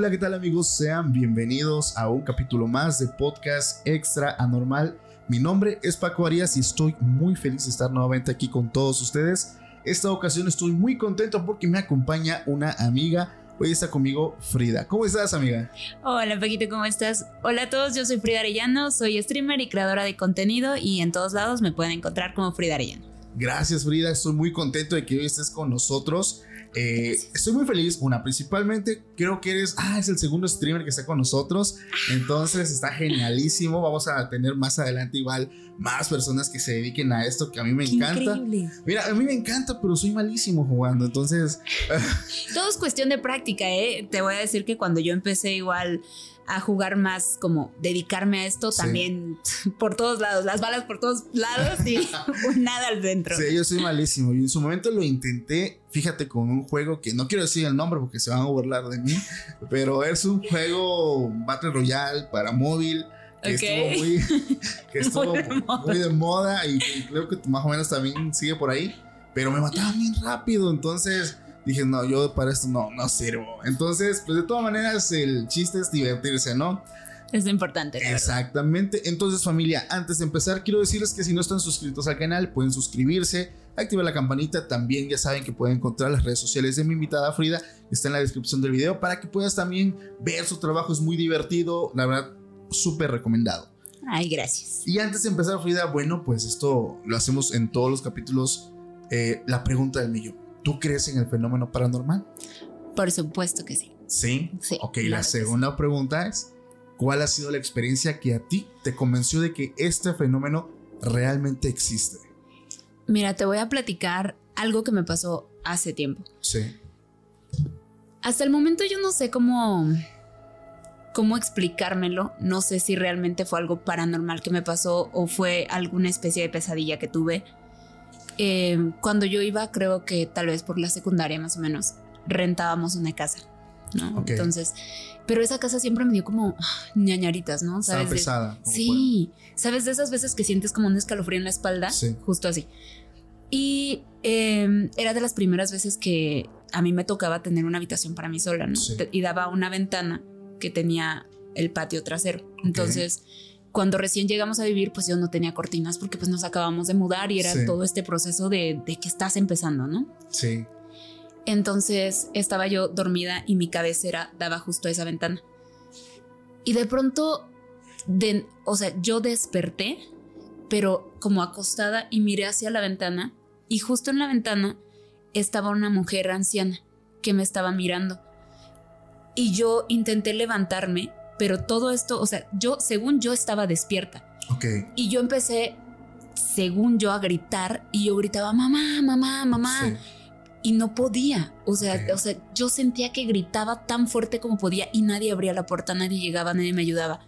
Hola, ¿qué tal amigos? Sean bienvenidos a un capítulo más de podcast extra anormal. Mi nombre es Paco Arias y estoy muy feliz de estar nuevamente aquí con todos ustedes. Esta ocasión estoy muy contento porque me acompaña una amiga. Hoy está conmigo Frida. ¿Cómo estás, amiga? Hola, Paquito, ¿cómo estás? Hola a todos, yo soy Frida Arellano, soy streamer y creadora de contenido y en todos lados me pueden encontrar como Frida Arellano. Gracias, Frida. Estoy muy contento de que hoy estés con nosotros. Eh, estoy muy feliz. Una, principalmente creo que eres, ah, es el segundo streamer que está con nosotros. Entonces está genialísimo. Vamos a tener más adelante igual más personas que se dediquen a esto que a mí me encanta. Mira, a mí me encanta, pero soy malísimo jugando. Entonces... Todo es cuestión de práctica, ¿eh? Te voy a decir que cuando yo empecé igual a jugar más, como dedicarme a esto también por todos lados, las balas por todos lados y nada al centro. Sí, yo soy malísimo. Y en su momento lo intenté, fíjate, con un juego que no quiero decir el nombre porque se van a burlar de mí, pero es un juego Battle Royale para móvil. Que estuvo, muy, que estuvo muy, de moda y creo que más o menos también sigue por ahí, pero me mataba bien rápido, entonces dije, no, yo para esto no, no sirvo. Entonces, pues de todas maneras, el chiste es divertirse, ¿no? Es importante. Exactamente. Entonces, familia, antes de empezar, quiero decirles que si no están suscritos al canal, pueden suscribirse, activar la campanita. También ya saben que pueden encontrar las redes sociales de mi invitada Frida, está en la descripción del video, para que puedas también ver su trabajo. Es muy divertido, la verdad, súper recomendado. Ay, gracias. Y antes de empezar, Frida, bueno, pues esto lo hacemos en todos los capítulos. Eh, la pregunta del millón. ¿Tú crees en el fenómeno paranormal? Por supuesto que sí. ¿Sí? Sí. Ok, la segunda pregunta es, ¿cuál ha sido la experiencia que a ti te convenció de que este fenómeno realmente existe? Mira, te voy a platicar algo que me pasó hace tiempo. Sí. Hasta el momento yo no sé cómo cómo explicármelo. No sé si realmente fue algo paranormal que me pasó o fue alguna especie de pesadilla que tuve. Eh, cuando yo iba, creo que tal vez por la secundaria más o menos, rentábamos una casa, ¿no? Entonces, pero esa casa siempre me dio como ah, ñañaritas, ¿no? ¿Sabes? pesada. Sí, ¿sabes? De esas veces que sientes como un escalofrío en la espalda, sí. justo así. Y em, era de las primeras veces que a mí me tocaba tener una habitación para mí sola, ¿no? Y daba una ventana que tenía el patio trasero. Entonces cuando recién llegamos a vivir, pues yo no tenía cortinas porque pues nos acabamos de mudar y era todo este proceso de, que estás empezando, ¿no? Sí. Entonces estaba yo dormida y mi cabecera daba justo a esa ventana. Y de pronto, de, o sea, yo desperté, pero como acostada y miré hacia la ventana y justo en la ventana estaba una mujer anciana que me estaba mirando. Y yo intenté levantarme pero todo esto, o sea, yo, según yo estaba despierta. Ok. Y yo empecé, según yo, a gritar y yo gritaba, mamá, mamá, mamá. Y no podía, o sea, o sea, yo sentía que gritaba tan fuerte como podía y nadie abría la puerta, nadie llegaba, nadie me ayudaba.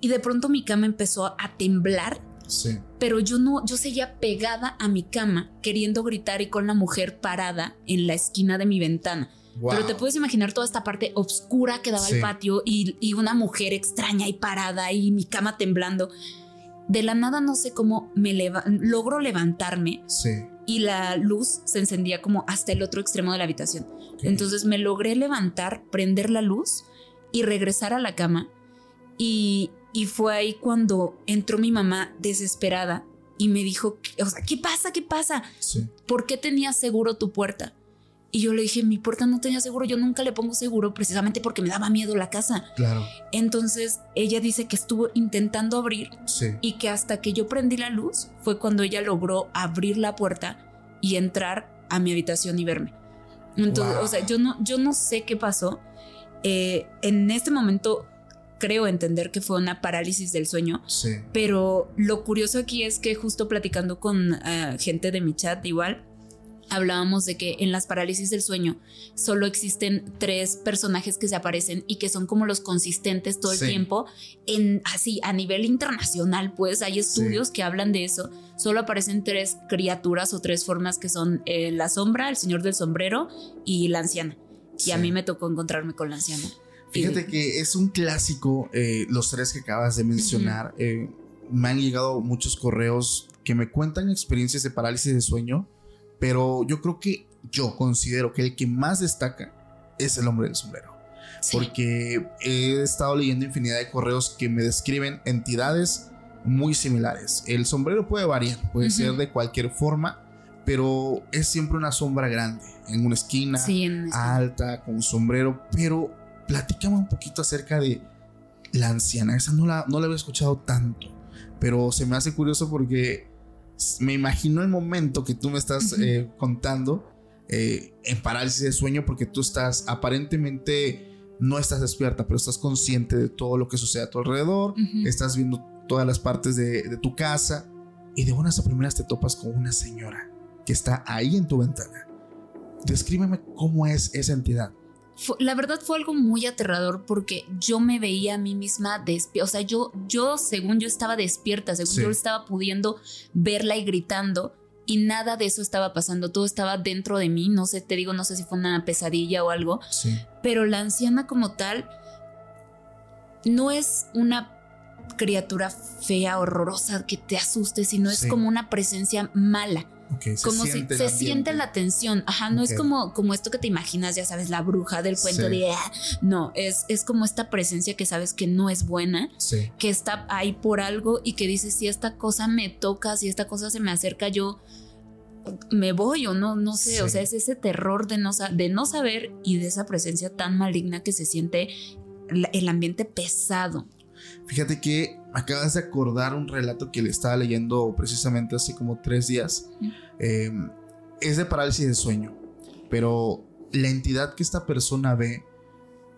Y de pronto mi cama empezó a temblar Sí. Pero yo no, yo seguía pegada a mi cama, queriendo gritar y con la mujer parada en la esquina de mi ventana. Pero te puedes imaginar toda esta parte oscura que daba el patio y, una mujer extraña y parada y mi cama temblando. De la nada no sé cómo me logro levantarme. Y la luz se encendía como hasta el otro extremo de la habitación. Entonces me logré levantar, prender la luz y regresar a la cama. Y, y fue ahí cuando entró mi mamá desesperada y me dijo, o sea, ¿qué pasa? ¿Qué pasa? ¿Por qué tenías seguro tu puerta? Y yo le dije, mi puerta no tenía seguro, yo nunca le pongo seguro precisamente porque me daba miedo la casa. Claro. Entonces ella dice que estuvo intentando abrir y que hasta que yo prendí la luz fue cuando ella logró abrir la puerta y entrar a mi habitación y verme. Entonces, o sea, yo no, yo no sé qué pasó. Eh, en este momento creo entender que fue una parálisis del sueño. Sí. Pero lo curioso aquí es que justo platicando con eh, gente de mi chat igual, hablábamos de que en las parálisis del sueño solo existen tres personajes que se aparecen y que son como los consistentes todo el tiempo. En así, a nivel internacional, pues hay estudios que hablan de eso. Solo aparecen tres criaturas o tres formas que son eh, la sombra, el señor del sombrero y la anciana. Y a mí me tocó encontrarme con la anciana. Fíjate que es un clásico, eh, los tres que acabas de mencionar. Eh, me han llegado muchos correos que me cuentan experiencias de parálisis de sueño pero yo creo que yo considero que el que más destaca es el hombre del sombrero. Porque he estado leyendo infinidad de correos que me describen entidades muy similares. El sombrero puede variar, puede ser de cualquier forma, pero es siempre una sombra grande, en una esquina, alta, con un sombrero. Pero platícame un poquito acerca de la anciana. Esa no la, no la había escuchado tanto, pero se me hace curioso porque me imagino el momento que tú me estás eh, contando eh, en parálisis de sueño porque tú estás aparentemente no estás despierta, pero estás consciente de todo lo que sucede a tu alrededor, estás viendo todas las partes de, de, tu casa y de buenas a primeras te topas con una señora que está ahí en tu ventana. Descríbeme cómo es esa entidad la verdad fue algo muy aterrador porque yo me veía a mí misma despierta. O sea, yo, yo, según yo estaba despierta, según yo estaba pudiendo verla y gritando. Y nada de eso estaba pasando, todo estaba dentro de mí, no sé, te digo, no sé si fue una pesadilla o algo, pero la anciana como tal no es una criatura fea, horrorosa, que te asuste, sino es como una presencia mala como si se siente la tensión. Ajá, no es como, como esto que te imaginas, ya sabes, la bruja del cuento de. Ah", no, es, es como esta presencia que sabes que no es buena, que está ahí por algo y que dices, si esta cosa me toca, si esta cosa se me acerca, yo me voy o no, no sé. O sea, es ese terror de no, de no saber y de esa presencia tan maligna que se siente el ambiente pesado. Fíjate que acabas de acordar un relato que le estaba leyendo precisamente hace como tres días. Em, es de parálisis de sueño, pero la entidad que esta persona ve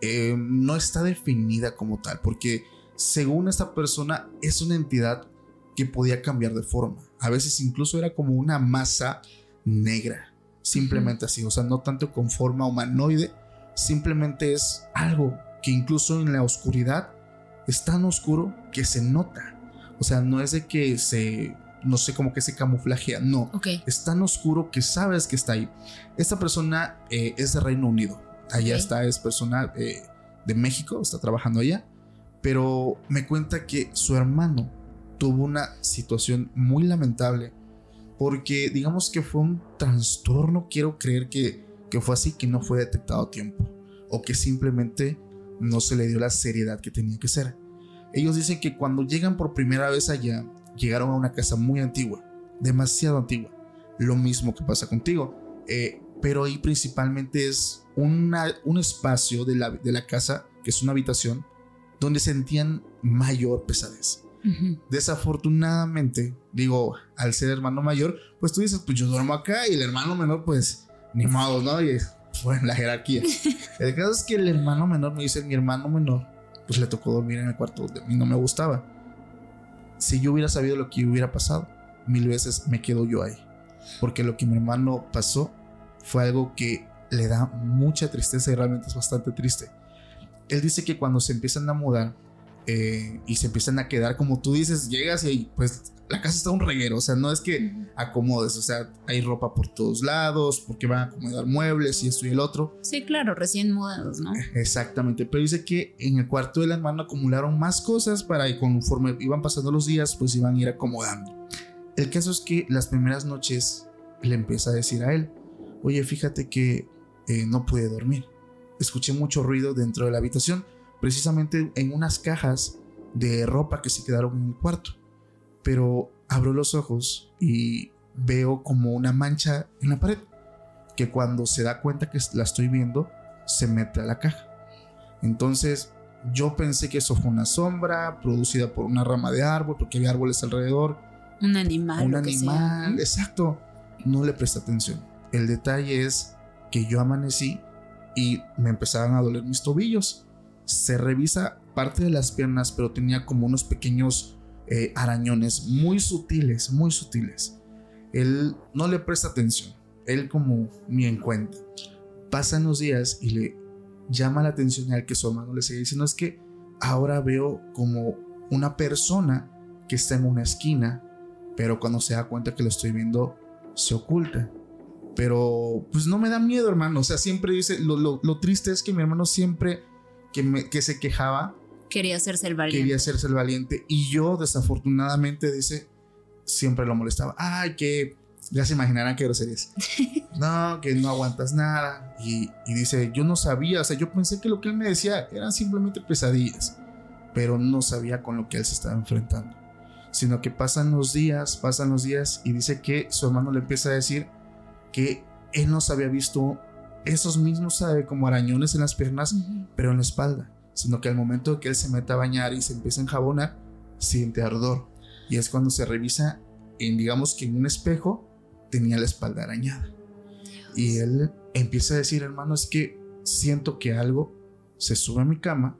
em, no está definida como tal, porque según esta persona es una entidad que podía cambiar de forma. A veces incluso era como una masa negra, simplemente así, o sea, no tanto con forma humanoide, simplemente es algo que incluso en la oscuridad es tan oscuro que se nota. O sea, no es de que se, no sé, como que se camuflajea, no. Es tan oscuro que sabes que está ahí. Esta persona eh, es de Reino Unido. Allá está, es persona eh, de México, está trabajando allá. Pero me cuenta que su hermano tuvo una situación muy lamentable porque digamos que fue un trastorno, quiero creer que, que fue así, que no fue detectado a tiempo o que simplemente no se le dio la seriedad que tenía que ser. Ellos dicen que cuando llegan por primera vez allá, llegaron a una casa muy antigua, demasiado antigua. Lo mismo que pasa contigo. Eh, pero ahí principalmente es una, un espacio de la, de la casa, que es una habitación, donde sentían mayor pesadez. Desafortunadamente, digo, al ser hermano mayor, pues tú dices, pues yo duermo acá y el hermano menor, pues ni modo, ¿no? Y bueno, la jerarquía. el caso es que el hermano menor me dice, mi hermano menor, pues le tocó dormir en el cuarto donde a mí no me gustaba. Si yo hubiera sabido lo que hubiera pasado, mil veces me quedo yo ahí. Porque lo que mi hermano pasó fue algo que le da mucha tristeza y realmente es bastante triste. Él dice que cuando se empiezan a mudar eh, y se empiezan a quedar, como tú dices, llegas y pues la casa está un reguero, o sea, no es que acomodes, o sea, hay ropa por todos lados, porque van a acomodar muebles y esto y el otro. Sí, claro, recién mudados, ¿no? Exactamente, pero dice que en el cuarto del hermano acumularon más cosas para que conforme iban pasando los días, pues iban a ir acomodando. El caso es que las primeras noches le empieza a decir a él, oye, fíjate que eh, no pude dormir. Escuché mucho ruido dentro de la habitación, precisamente en unas cajas de ropa que se quedaron en el cuarto pero abro los ojos y veo como una mancha en la pared que cuando se da cuenta que la estoy viendo se mete a la caja. Entonces yo pensé que eso fue una sombra producida por una rama de árbol porque había árboles alrededor. Un animal. Un animal, exacto. No le presté atención. El detalle es que yo amanecí y me empezaban a doler mis tobillos. Se revisa parte de las piernas, pero tenía como unos pequeños eh, arañones muy sutiles, muy sutiles. Él no le presta atención, él como ni en cuenta. Pasan los días y le llama la atención al que su hermano le sigue diciendo es que ahora veo como una persona que está en una esquina, pero cuando se da cuenta que lo estoy viendo, se oculta. Pero pues no me da miedo, hermano. O sea, siempre dice, lo, triste es que mi hermano siempre que, se quejaba, Quería hacerse el valiente. Quería el valiente. Y yo, desafortunadamente, dice, siempre lo molestaba. Ay, que Ya se imaginarán qué groserías. No, que no aguantas nada. Y, y, dice, yo no sabía, o sea, yo pensé que lo que él me decía eran simplemente pesadillas, pero no sabía con lo que él se estaba enfrentando. Sino que pasan los días, pasan los días y dice que su hermano le empieza a decir que él no se había visto esos mismos, ¿sabe? Como arañones en las piernas, pero en la espalda. Sino que al momento que él se mete a bañar y se empieza a enjabonar, siente ardor. Y es cuando se revisa en, digamos que en un espejo, tenía la espalda arañada. Y él empieza a decir, hermano, es que siento que algo se sube a mi cama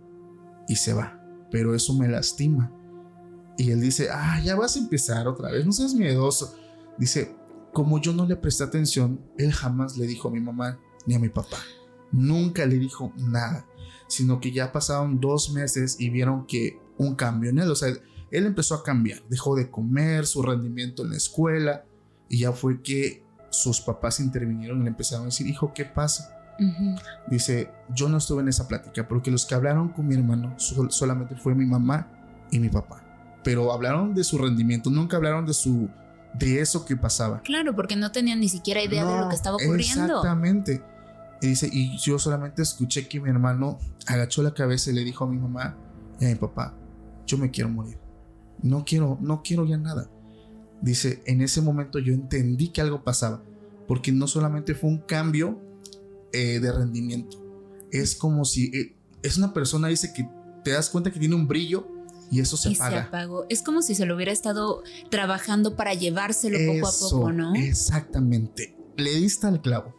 y se va, pero eso me lastima. Y él dice, ah, ya vas a empezar otra vez, no seas miedoso. Dice, como yo no le presté atención, él jamás le dijo a mi mamá ni a mi papá. Nunca le dijo nada, sino que ya pasaron dos meses y vieron que un cambio en él, o sea, él empezó a cambiar, dejó de comer, su rendimiento en la escuela, y ya fue que sus papás intervinieron y le empezaron a decir, hijo, ¿qué pasa? Dice, yo no estuve en esa plática porque los que hablaron con mi hermano solamente fue mi mamá y mi papá. Pero hablaron de su rendimiento, nunca hablaron de su de eso que pasaba. Claro, porque no tenían ni siquiera idea de lo que estaba ocurriendo. Exactamente. Y dice, y yo solamente escuché que mi hermano agachó la cabeza y le dijo a mi mamá y a mi papá, yo me quiero morir. No quiero, no quiero ya nada. Dice, en ese momento yo entendí que algo pasaba, porque no solamente fue un cambio eh, de rendimiento, es como si eh, es una persona, dice que te das cuenta que tiene un brillo y eso se apaga. apagó. Es como si se lo hubiera estado trabajando para llevárselo poco a poco, ¿no? Exactamente. Le diste al clavo.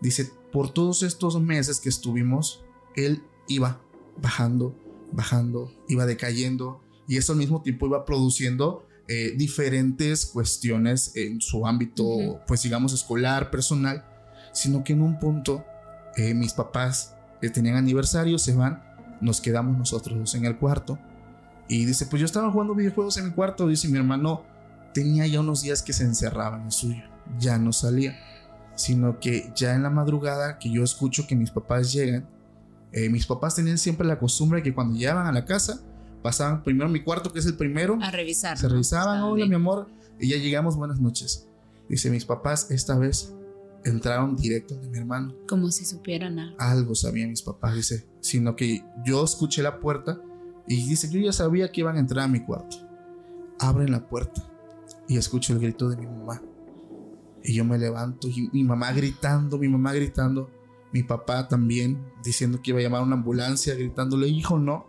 Dice, por todos estos meses que estuvimos, él iba bajando, bajando, iba decayendo y eso al mismo tiempo iba produciendo eh, diferentes cuestiones en su ámbito, pues digamos, escolar, personal, sino que en un punto eh, mis papás eh, tenían aniversario, se van, nos quedamos nosotros en el cuarto y dice, pues yo estaba jugando videojuegos en mi cuarto, dice mi hermano, tenía ya unos días que se encerraba en el suyo, ya no salía, sino que ya en la madrugada que yo escucho que mis papás llegan, eh, mis papás tenían siempre la costumbre de que cuando llegaban a la casa, pasaban primero mi cuarto, que es el primero, a revisar. Se revisaban, hola mi amor, y ya llegamos, buenas noches. Dice, mis papás esta vez entraron directo de mi hermano. Como si supieran algo. Algo sabían mis papás, dice, sino que yo escuché la puerta y dice, yo ya sabía que iban a entrar a mi cuarto. Abren la puerta y escucho el grito de mi mamá. Y yo me levanto y mi mamá gritando, mi mamá gritando, mi papá también diciendo que iba a llamar a una ambulancia, gritándole, hijo, no.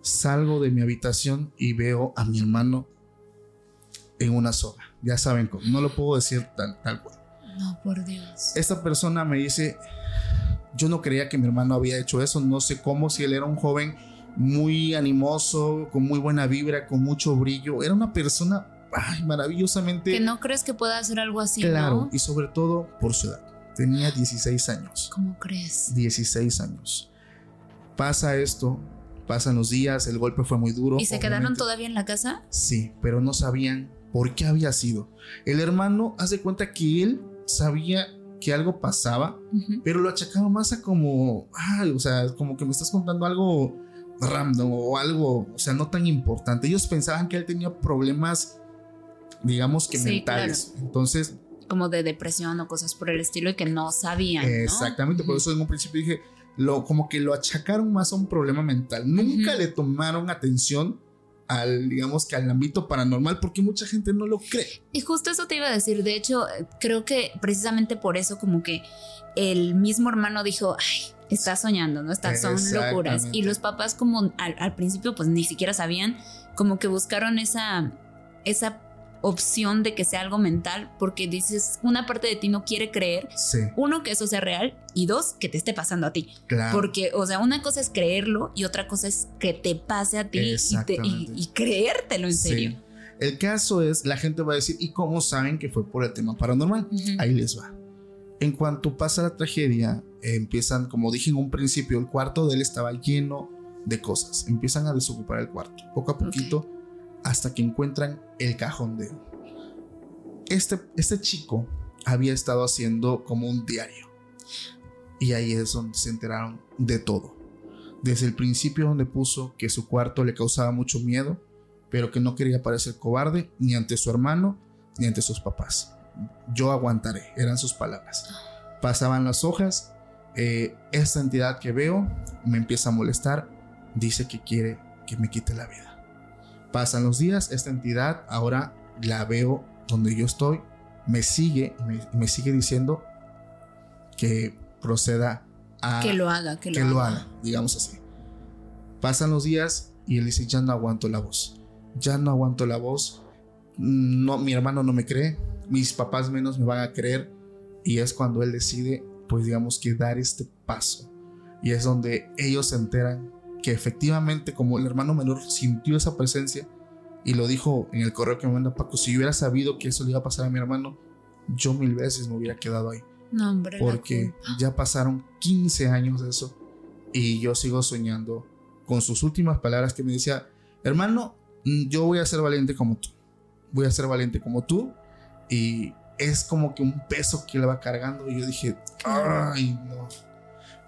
Salgo de mi habitación y veo a mi hermano en una soga. Ya saben cómo, no lo puedo decir tal, tal cual. No, por Dios. Esta persona me dice, yo no creía que mi hermano había hecho eso, no sé cómo, si él era un joven muy animoso, con muy buena vibra, con mucho brillo. Era una persona maravillosamente... Que no crees que pueda hacer algo así. Claro, y sobre todo por su edad. Tenía 16 años. ¿Cómo crees? 16 años. Pasa esto, pasan los días, el golpe fue muy duro. ¿Y se quedaron todavía en la casa? Sí, pero no sabían por qué había sido. El hermano hace cuenta que él sabía que algo pasaba, pero lo achacaba más a como, ay, o sea, como que me estás contando algo random o algo, o sea, no tan importante. Ellos pensaban que él tenía problemas, digamos que mentales. Entonces... Como de depresión o cosas por el estilo y que no sabían. Exactamente, por eso en un principio dije, lo, como que lo achacaron más a un problema mental. Nunca le tomaron atención al, digamos que al ámbito paranormal, porque mucha gente no lo cree. Y justo eso te iba a decir, de hecho, creo que precisamente por eso como que el mismo hermano dijo, ay, está soñando, ¿no? Estas son locuras. Y los papás como al, principio pues ni siquiera sabían, como que buscaron esa, esa opción de que sea algo mental, porque dices, una parte de ti no quiere creer, uno, que eso sea real, y dos, que te esté pasando a ti. Porque, o sea, una cosa es creerlo y otra cosa es que te pase a ti y, creértelo en serio. El caso es, la gente va a decir, ¿y cómo saben que fue por el tema paranormal? Ahí les va. En cuanto pasa la tragedia, empiezan, como dije en un principio, el cuarto de él estaba lleno de cosas. Empiezan a desocupar el cuarto, poco a poquito, hasta que encuentran el cajón de él. Este, este chico había estado haciendo como un diario. Y ahí es donde se enteraron de todo. Desde el principio donde puso que su cuarto le causaba mucho miedo, pero que no quería parecer cobarde ni ante su hermano ni ante sus papás yo aguantaré, eran sus palabras. Pasaban las hojas, eh, esta entidad que veo me empieza a molestar, dice que quiere que me quite la vida. Pasan los días, esta entidad ahora la veo donde yo estoy, me sigue me, sigue diciendo que proceda a... Que lo haga, que, lo, haga. digamos así. Pasan los días y él dice, ya no aguanto la voz, ya no aguanto la voz, no, mi hermano no me cree, mis papás menos me van a creer y es cuando él decide, pues digamos que dar este paso. Y es donde ellos se enteran que efectivamente como el hermano menor sintió esa presencia y lo dijo en el correo que me manda Paco, si yo hubiera sabido que eso le iba a pasar a mi hermano, yo mil veces me hubiera quedado ahí. No, hombre. Porque ya pasaron 15 años de eso y yo sigo soñando con sus últimas palabras que me decía, hermano, mm, yo voy a ser valiente como tú. Voy a ser valiente como tú. Y es como que un peso que le va cargando. Y yo dije, ay, no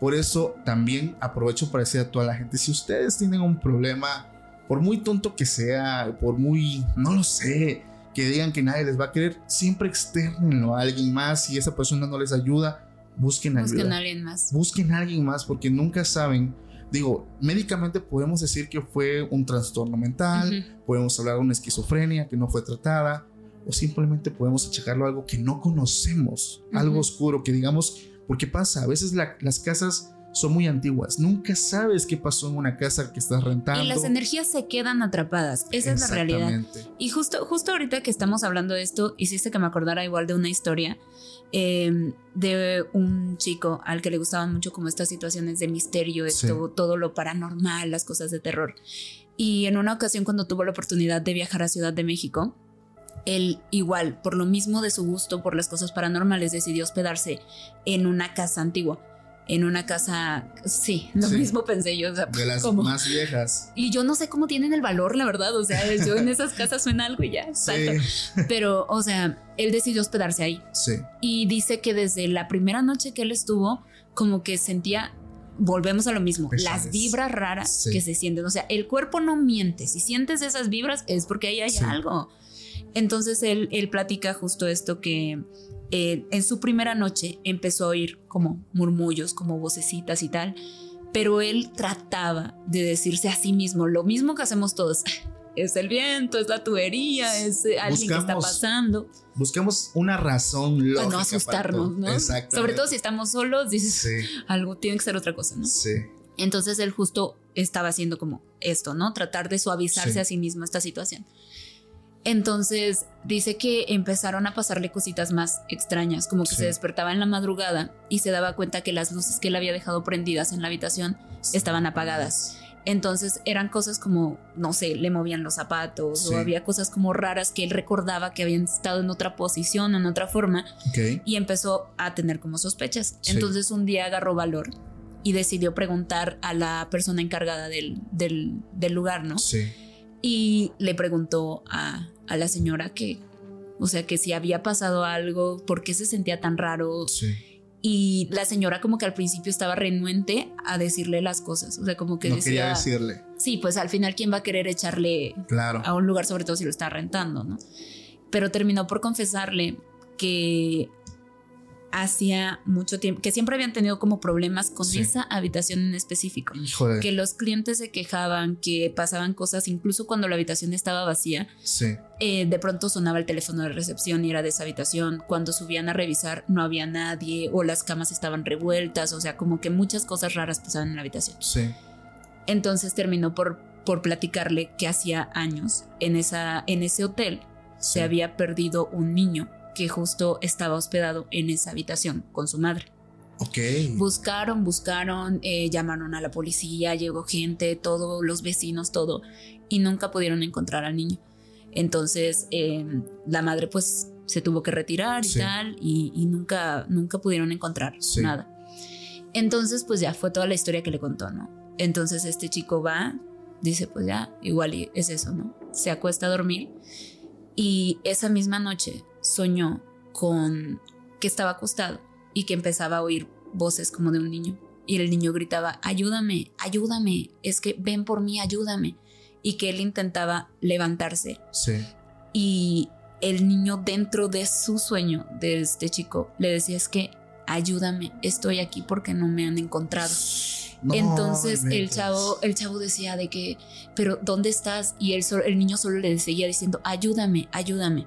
por eso también aprovecho para decir a toda la gente, si ustedes tienen un problema, por muy tonto que sea, por muy, no lo sé, que digan que nadie les va a querer, siempre externenlo a alguien más. Si esa persona no les ayuda, busquen ayuda. Busquen a alguien más. Busquen a alguien más porque nunca saben. Digo, médicamente podemos decir que fue un trastorno mental, podemos hablar de una esquizofrenia que no fue tratada, o simplemente podemos achacarlo a algo que no conocemos, algo oscuro que digamos porque pasa, a veces las casas son muy antiguas. Nunca sabes qué pasó en una casa que estás rentando. Y las energías se quedan atrapadas. Esa es la realidad. Y justo, justo ahorita que estamos hablando de esto, hiciste que me acordara igual de una historia em, de un chico al que le gustaban mucho como estas situaciones de misterio, esto, todo lo paranormal, las cosas de terror. Y en una ocasión cuando tuvo la oportunidad de viajar a Ciudad de México, él igual, por lo mismo de su gusto por las cosas paranormales, decidió hospedarse en una casa antigua. En una casa, sí, lo mismo pensé yo. de las más viejas. Y yo no sé cómo tienen el valor, la verdad. O sea, yo en esas casas suena algo y ya, salto. Pero, o sea, él decidió hospedarse ahí. Sí. Y dice que desde la primera noche que él estuvo, como que sentía volvemos a lo mismo, las vibras raras que se sienten. O sea, el cuerpo no miente. Si sientes esas vibras es porque ahí hay algo. Entonces él, él platica justo esto que eh, en su primera noche empezó a oír como murmullos, como vocecitas y tal, pero él trataba de decirse a sí mismo lo mismo que hacemos todos. Es el viento, es la tubería, es alguien que está pasando. Buscamos una razón lógica. Para no asustarnos, ¿no? Sobre todo si estamos solos, dices, algo tiene que ser otra cosa, ¿no? Sí. Entonces él justo estaba haciendo como esto, ¿no? Tratar de suavizarse a sí mismo esta situación. Entonces dice que empezaron a pasarle cositas más extrañas, como que se despertaba en la madrugada y se daba cuenta que las luces que él había dejado prendidas en la habitación estaban apagadas. Entonces eran cosas como, no sé, le movían los zapatos o había cosas como raras que él recordaba que habían estado en otra posición, en otra forma y empezó a tener como sospechas. Entonces un día agarró valor y decidió preguntar a la persona encargada del, del, del lugar, ¿no? Sí y le preguntó a, la señora que, o sea, que si había pasado algo, por qué se sentía tan raro. Y la señora como que al principio estaba renuente a decirle las cosas, o sea, como que no decía, quería decirle. Sí, pues al final quién va a querer echarle claro. a un lugar, sobre todo si lo está rentando, ¿no? Pero terminó por confesarle que hacía mucho tiempo, que siempre habían tenido como problemas con esa habitación en específico. Que los clientes se quejaban, que pasaban cosas, incluso cuando la habitación estaba vacía. Sí. Eh, de pronto sonaba el teléfono de recepción y era de esa habitación. Cuando subían a revisar no había nadie o las camas estaban revueltas, o sea, como que muchas cosas raras pasaban en la habitación. Sí. Entonces terminó por, por platicarle que hacía años en, esa, en ese hotel se había perdido un niño que justo estaba hospedado en esa habitación con su madre. Ok. Buscaron, buscaron, eh, llamaron a la policía, llegó gente, todos los vecinos, todo, y nunca pudieron encontrar al niño. Entonces em, la madre pues se tuvo que retirar y tal, y, nunca, nunca pudieron encontrar nada. Entonces pues ya fue toda la historia que le contó, ¿no? Entonces este chico va, dice pues ya, igual es eso, ¿no? Se acuesta a dormir y esa misma noche soñó con que estaba acostado y que empezaba a oír voces como de un niño. Y el niño gritaba, ayúdame, ayúdame, es que ven por mí, ayúdame. Y que él intentaba levantarse. Sí. Y el niño dentro de su sueño de este chico le decía es que ayúdame, estoy aquí porque no me han encontrado. Entonces el chavo, el chavo decía de que, pero ¿dónde estás? Y él, el niño solo le seguía diciendo, ayúdame, ayúdame.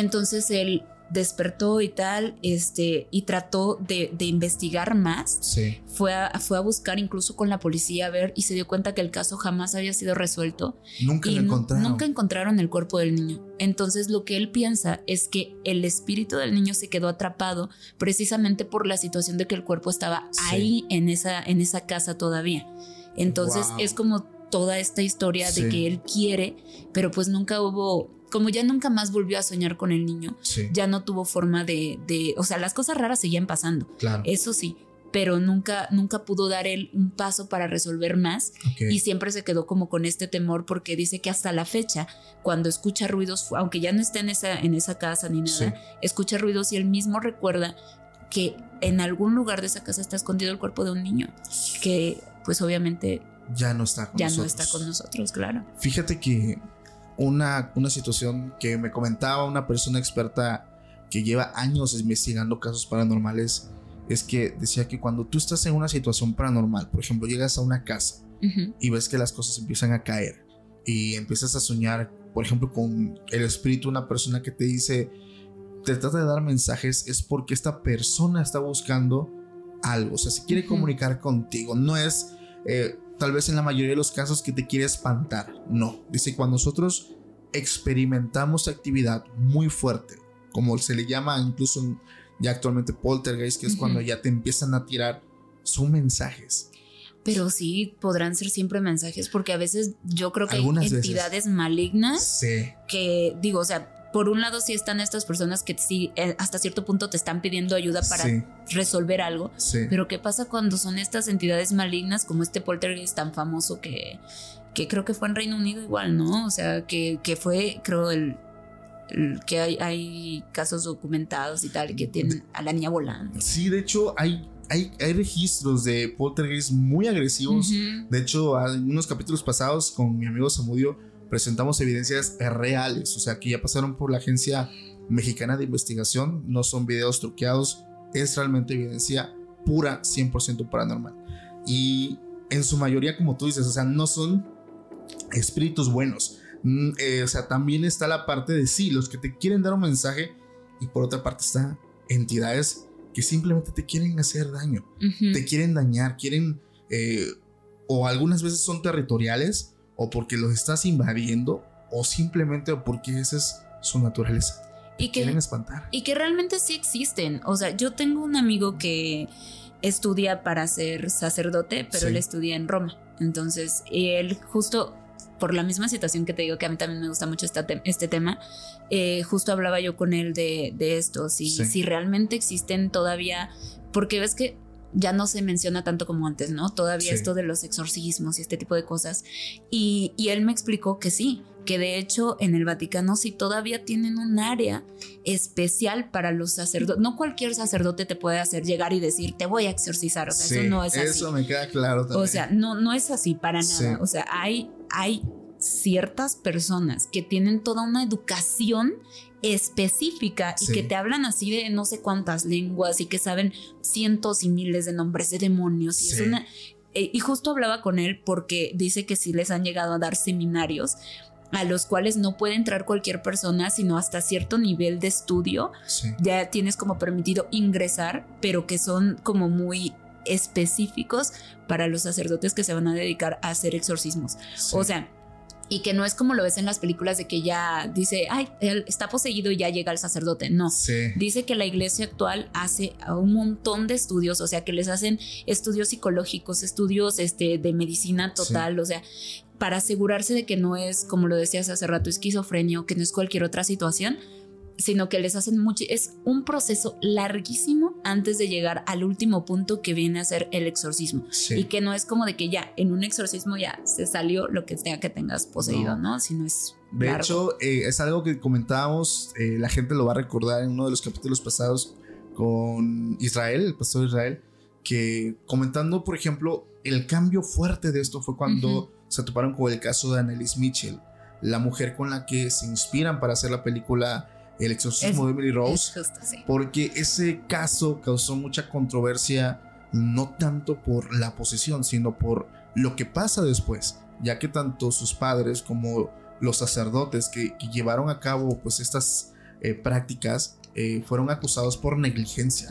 Entonces él despertó y tal, este, y trató de, investigar más. Sí. Fue a, fue a buscar incluso con la policía a ver y se dio cuenta que el caso jamás había sido resuelto. Nunca lo encontraron. Nunca encontraron el cuerpo del niño. Entonces lo que él piensa es que el espíritu del niño se quedó atrapado precisamente por la situación de que el cuerpo estaba ahí en esa, en esa casa todavía. Entonces es como toda esta historia de que él quiere, pero pues nunca hubo como ya nunca más volvió a soñar con el niño, ya no tuvo forma de, de, o sea, las cosas raras seguían pasando. Claro. Eso sí, pero nunca, nunca pudo dar él un paso para resolver más y siempre se quedó como con este temor porque dice que hasta la fecha, cuando escucha ruidos, aunque ya no esté en esa, en esa casa ni nada, escucha ruidos y él mismo recuerda que en algún lugar de esa casa está escondido el cuerpo de un niño que pues obviamente ya no está con ya nosotros. no está con nosotros, claro. Fíjate que una, una situación que me comentaba una persona experta que lleva años investigando casos paranormales es que decía que cuando tú estás en una situación paranormal, por ejemplo, llegas a una casa y ves que las cosas empiezan a caer y empiezas a soñar, por ejemplo, con el espíritu de una persona que te dice, te trata de dar mensajes, es porque esta persona está buscando algo, o sea, se quiere comunicar contigo, no es... Eh, tal vez en la mayoría de los casos que te quiere espantar. No, dice cuando nosotros experimentamos actividad muy fuerte, como se le llama incluso ya actualmente poltergeist, que es cuando ya te empiezan a tirar, son mensajes. Pero sí, podrán ser siempre mensajes, porque a veces yo creo que hay entidades malignas que, digo, o sea, por un lado sí están estas personas que sí eh, hasta cierto punto te están pidiendo ayuda para resolver algo, pero ¿qué pasa cuando son estas entidades malignas como este poltergeist tan famoso que, que creo que fue en Reino Unido igual, ¿no? O sea, que, que fue, creo, el, que hay, hay casos documentados y tal que tienen a la niña volando. Sí, de hecho hay hay, hay, registros de poltergeist muy agresivos. De hecho, en unos capítulos pasados con mi amigo Samudio presentamos evidencias reales, o sea, que ya pasaron por la Agencia Mexicana de Investigación, no son videos truqueados, es realmente evidencia pura 100% paranormal. Y en su mayoría, como tú dices, o sea, no son espíritus buenos. Mm, eh, o sea, también está la parte de sí, los que te quieren dar un mensaje y por otra parte está entidades que simplemente te quieren hacer daño, te quieren dañar, quieren, eh, o algunas veces son territoriales, o porque los estás invadiendo o simplemente porque esa es su naturaleza. Y que, quieren espantar. Y que realmente sí existen. O sea, yo tengo un amigo que estudia para ser sacerdote, pero él estudia en Roma. Entonces, él justo por la misma situación que te digo que a mí también me gusta mucho este, tema, eh, justo hablaba yo con él de, esto, si, si realmente existen todavía, porque ves que ya no se menciona tanto como antes, ¿no? Todavía esto de los exorcismos y este tipo de cosas. Y, él me explicó que sí, que de hecho en el Vaticano sí todavía tienen un área especial para los sacerdotes. No cualquier sacerdote te puede hacer llegar y decir, te voy a exorcizar. O sea, eso no es así. Eso me queda claro también. O sea, no, no es así para nada. O sea, hay, hay ciertas personas que tienen toda una educación específica y que te hablan así de no sé cuántas lenguas y que saben cientos y miles de nombres de demonios y es una eh, y justo hablaba con él porque dice que sí les han llegado a dar seminarios a los cuales no puede entrar cualquier persona, sino hasta cierto nivel de estudio. Ya tienes como permitido ingresar, pero que son como muy específicos para los sacerdotes que se van a dedicar a hacer exorcismos. O sea, y que no es como lo ves en las películas de que ya dice, ay, él está poseído y ya llega el sacerdote. No. Dice que la iglesia actual hace un montón de estudios, o sea, que les hacen estudios psicológicos, estudios este, de medicina total, o sea, para asegurarse de que no es, como lo decías hace rato, esquizofrenia o que no es cualquier otra situación, sino que les hacen mucho, es un proceso larguísimo antes de llegar al último punto que viene a ser el exorcismo. Y que no es como de que ya en un exorcismo ya se salió lo que sea que tengas poseído, ¿no? Sino es... De hecho, eh, es algo que comentábamos, eh, la gente lo va a recordar en uno de los capítulos pasados con Israel, el pastor Israel, que comentando, por ejemplo, el cambio fuerte de esto fue cuando se toparon con el caso de Annelies Mitchell la mujer con la que se inspiran para hacer la película El exorcismo de Emily Rose. Porque ese caso causó mucha controversia, no tanto por la posesión, sino por lo que pasa después, ya que tanto sus padres como los sacerdotes que, llevaron a cabo pues estas eh, prácticas eh, fueron acusados por negligencia.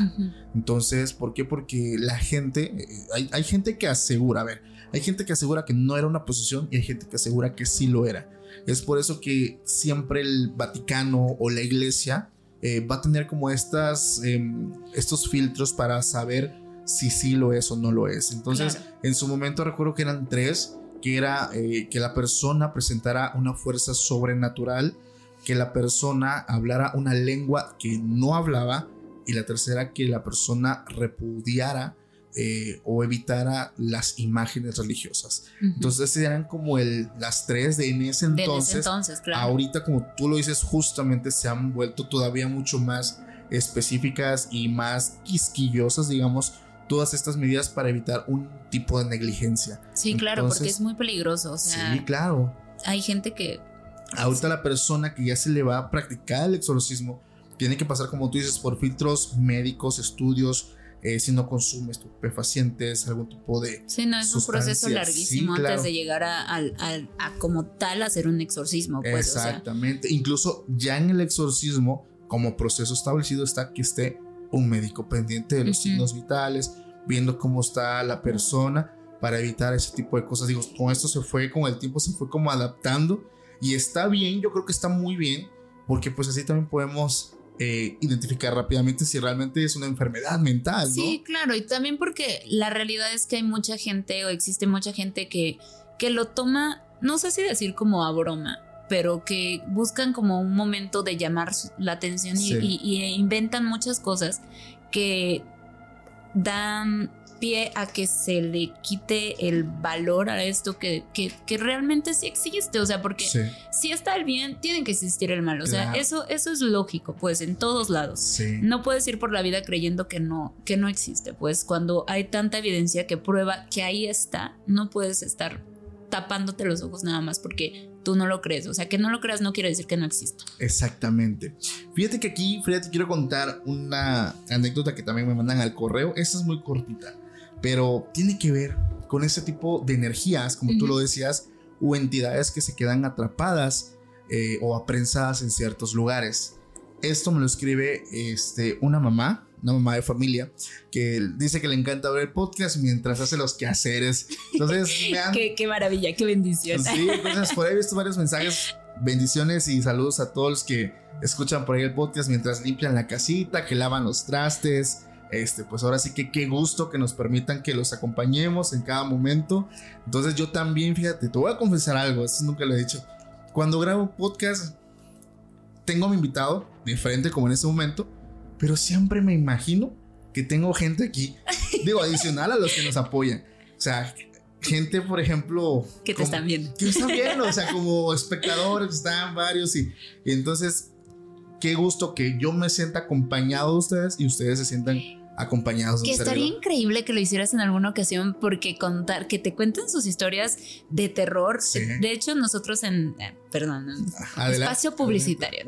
Entonces, ¿por qué? Porque la gente, eh, hay, hay, gente que asegura, a ver, hay gente que asegura que no era una posesión y hay gente que asegura que sí lo era. Es por eso que siempre el Vaticano o la iglesia eh, va a tener como estas, em, estos filtros para saber si sí lo es o no lo es. Entonces, en su momento recuerdo que eran tres, que era eh, que la persona presentara una fuerza sobrenatural, que la persona hablara una lengua que no hablaba y la tercera que la persona repudiara eh, o evitara las imágenes religiosas. Entonces eran como el, las tres de en ese entonces. entonces Ahorita, como tú lo dices, justamente se han vuelto todavía mucho más específicas y más quisquillosas, digamos, todas estas medidas para evitar un tipo de negligencia. Sí, claro, porque es muy peligroso. sí, claro. Hay gente que. Ahorita la persona que ya se le va a practicar el exorcismo tiene que pasar, como tú dices, por filtros médicos, estudios, eh, si no consume estupefacientes, algún tipo de. Sí, no, es un proceso larguísimo antes de llegar a, como tal hacer un exorcismo. Pues, Exactamente. Incluso ya en el exorcismo, como proceso establecido, está que esté un médico pendiente de los signos vitales, viendo cómo está la persona para evitar ese tipo de cosas. Digo, con esto se fue, con el tiempo se fue como adaptando y está bien, yo creo que está muy bien, porque pues así también podemos eh, identificar rápidamente si realmente es una enfermedad mental. ¿no? Sí, claro, y también porque la realidad es que hay mucha gente o existe mucha gente que, que lo toma, no sé si decir como a broma, pero que buscan como un momento de llamar la atención y inventan muchas cosas que dan pie a que se le quite el valor a esto que, que, realmente sí existe. O sea, porque si está el bien, tiene que existir el mal. O sea, eso, eso es lógico, pues, en todos lados. No puedes ir por la vida creyendo que no, que no existe. Pues cuando hay tanta evidencia que prueba que ahí está, no puedes estar tapándote los ojos nada más porque tú no lo crees. O sea, que no lo creas no quiere decir que no exista. Exactamente. Fíjate que aquí, Frida, te quiero contar una anécdota que también me mandan al correo. Esta es muy cortita pero tiene que ver con ese tipo de energías, como tú lo decías, o entidades que se quedan atrapadas eh, o aprensadas en ciertos lugares. Esto me lo escribe este, una mamá, una mamá de familia, que dice que le encanta ver el podcast mientras hace los quehaceres. Entonces, qué, qué, maravilla, qué bendición. Sí, entonces por ahí he visto varios mensajes. Bendiciones y saludos a todos los que escuchan por ahí el podcast mientras limpian la casita, que lavan los trastes, este, pues ahora sí que qué gusto que nos permitan que los acompañemos en cada momento. Entonces yo también, fíjate, te voy a confesar algo, esto nunca lo he dicho. Cuando grabo podcast, tengo a mi invitado, diferente como en este momento, pero siempre me imagino que tengo gente aquí, digo, adicional a los que nos apoyan. O sea, gente, por ejemplo... Que te están viendo. Que están viendo, o sea, como espectadores, están varios y, entonces qué gusto que yo me sienta acompañado de ustedes y ustedes se sientan acompañados. Que estaría increíble que lo hicieras en alguna ocasión porque contar, que te cuenten sus historias de terror. De hecho, nosotros en, eh, perdón, espacio publicitario.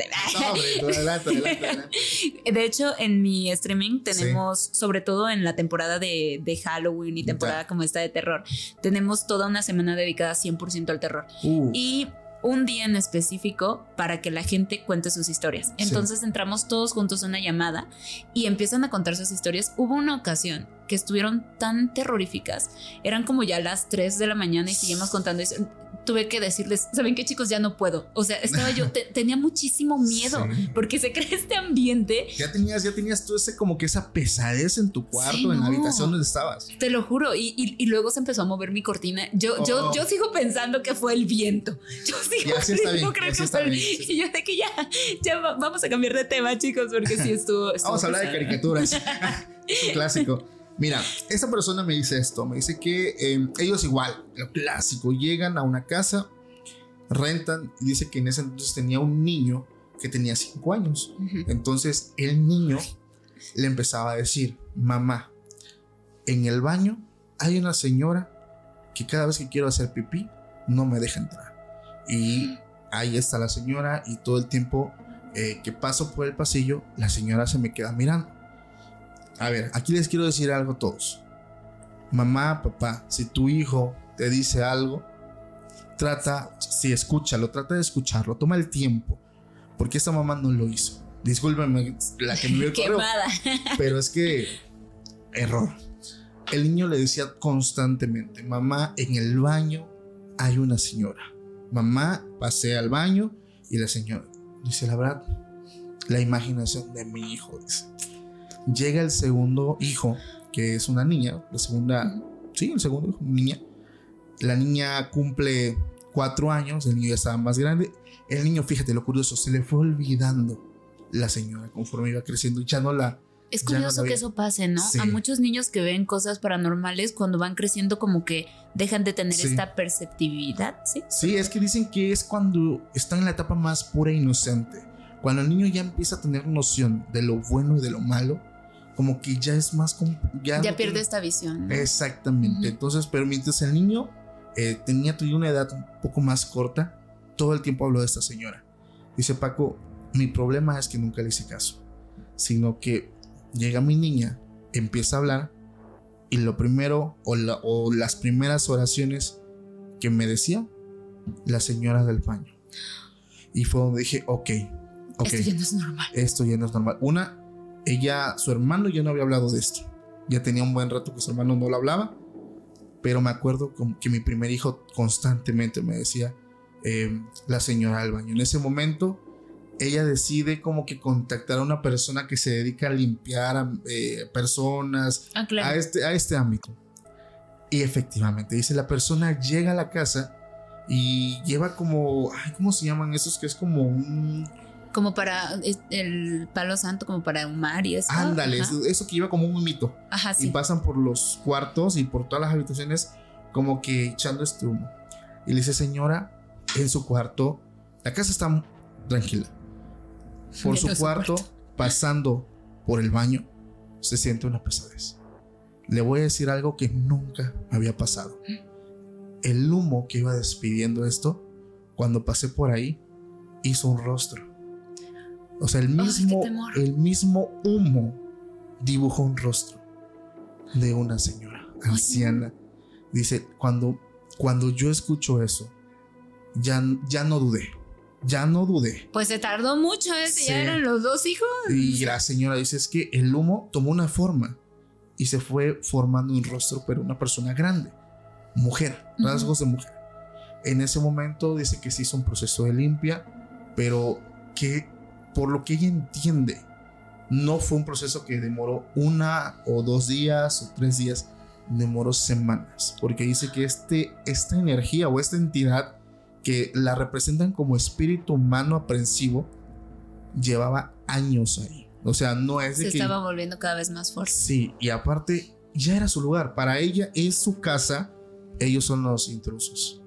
De hecho, en mi streaming tenemos, sobre todo en la temporada de, Halloween y temporada como esta de terror, tenemos toda una semana dedicada 100% al terror. Uh. Y un día en específico para que la gente cuente sus historias. Entonces entramos todos juntos a una llamada y empiezan a contar sus historias. Hubo una ocasión que estuvieron tan terroríficas, eran como ya las 3 de la mañana y seguimos contando tuve que decirles, ¿saben qué chicos? Ya no puedo. O sea, estaba yo, tenía muchísimo miedo porque se crea este ambiente. Ya tenías, ya tenías tú ese como que esa pesadez en tu cuarto, en la habitación donde estabas. Te lo juro. Y, y, luego se empezó a mover mi cortina. Yo, yo, oh. yo sigo pensando que fue el viento. Yo sigo creyendo que fue el Y yo sé que ya, ya vamos a cambiar de tema, chicos, porque sí estuvo. vamos a hablar de caricaturas. es un clásico. Mira, esta persona me dice esto, me dice que em, ellos igual, lo clásico, llegan a una casa, rentan y dice que en ese entonces tenía un niño que tenía 5 años. Entonces el niño le empezaba a decir, mamá, en el baño hay una señora que cada vez que quiero hacer pipí no me deja entrar. Y ahí está la señora y todo el tiempo eh, que paso por el pasillo, la señora se me queda mirando. A ver, aquí les quiero decir algo a todos. Mamá, papá, si tu hijo te dice algo, trata, si escúchalo, trata de escucharlo, toma el tiempo, porque esta mamá no lo hizo. Discúlpenme la que me vio Quemada. pero es que error. El niño le decía constantemente, mamá, en el baño hay una señora. Mamá, pasé al baño y la señora. Dice, la verdad, la imaginación de mi hijo. Llega el segundo hijo, que es una niña, la segunda, sí, el segundo hijo, niña. La niña cumple cuatro años, el niño ya estaba más grande. El niño, fíjate lo curioso, se le fue olvidando la señora conforme iba creciendo y ya no la... Es curioso que eso pase, ¿no? A muchos niños que ven cosas paranormales cuando van creciendo como que dejan de tener esta perceptividad, ¿sí? Sí, es que dicen que es cuando están en la etapa más pura e inocente. Cuando el niño ya empieza a tener noción de lo bueno y de lo malo, como que ya es más... Ya, pierde esta visión. Exactamente. Entonces, pero mientras el niño eh, tenía una edad un poco más corta, todo el tiempo habló de esta señora. Dice Paco, mi problema es que nunca le hice caso, sino que llega mi niña, empieza a hablar y lo primero o, las primeras oraciones que me decía, la señora del baño. Y fue donde dije, ok, ok. Esto ya no es normal. Esto ya no es normal. Una, ella, su hermano ya no había hablado de esto. Ya tenía un buen rato que su hermano no lo hablaba. Pero me acuerdo que mi primer hijo constantemente me decía, eh, la señora del baño. En ese momento ella decide como que contactar a una persona que se dedica a limpiar a eh, personas ah, a, este, a este ámbito. Y efectivamente, dice, la persona llega a la casa y lleva como, ay, ¿cómo se llaman esos? Que es como un... Como para el palo santo, como para un mar y eso. Ándale, eso, que lleva como un mito. Ajá, sí. Y pasan por los cuartos y por todas las habitaciones como que echando este humo. Y le dice, señora, en su cuarto, la casa está tranquila por su cuarto, pasando por el baño, se siente una pesadez. Le voy a decir algo que nunca había pasado. El humo que iba despidiendo esto, cuando pasé por ahí, hizo un rostro. O sea, el mismo, el mismo humo dibujó un rostro de una señora anciana. Dice, cuando, cuando yo escucho eso, ya, ya no dudé ya no dudé. Pues se tardó mucho, ¿eh? Ya eran los dos hijos. Y la señora dice, es que el humo tomó una forma y se fue formando un rostro, pero una persona grande, mujer, rasgos de mujer. En ese momento dice que se hizo un proceso de limpia, pero que por lo que ella entiende, no fue un proceso que demoró una o dos días o tres días, demoró semanas, porque dice que este, esta energía o esta entidad que la representan como espíritu humano aprensivo, llevaba años ahí. O sea, no es de Se estaba volviendo cada vez más fuerte. Sí, y aparte, ya era su lugar. Para ella es su casa, ellos son los intrusos.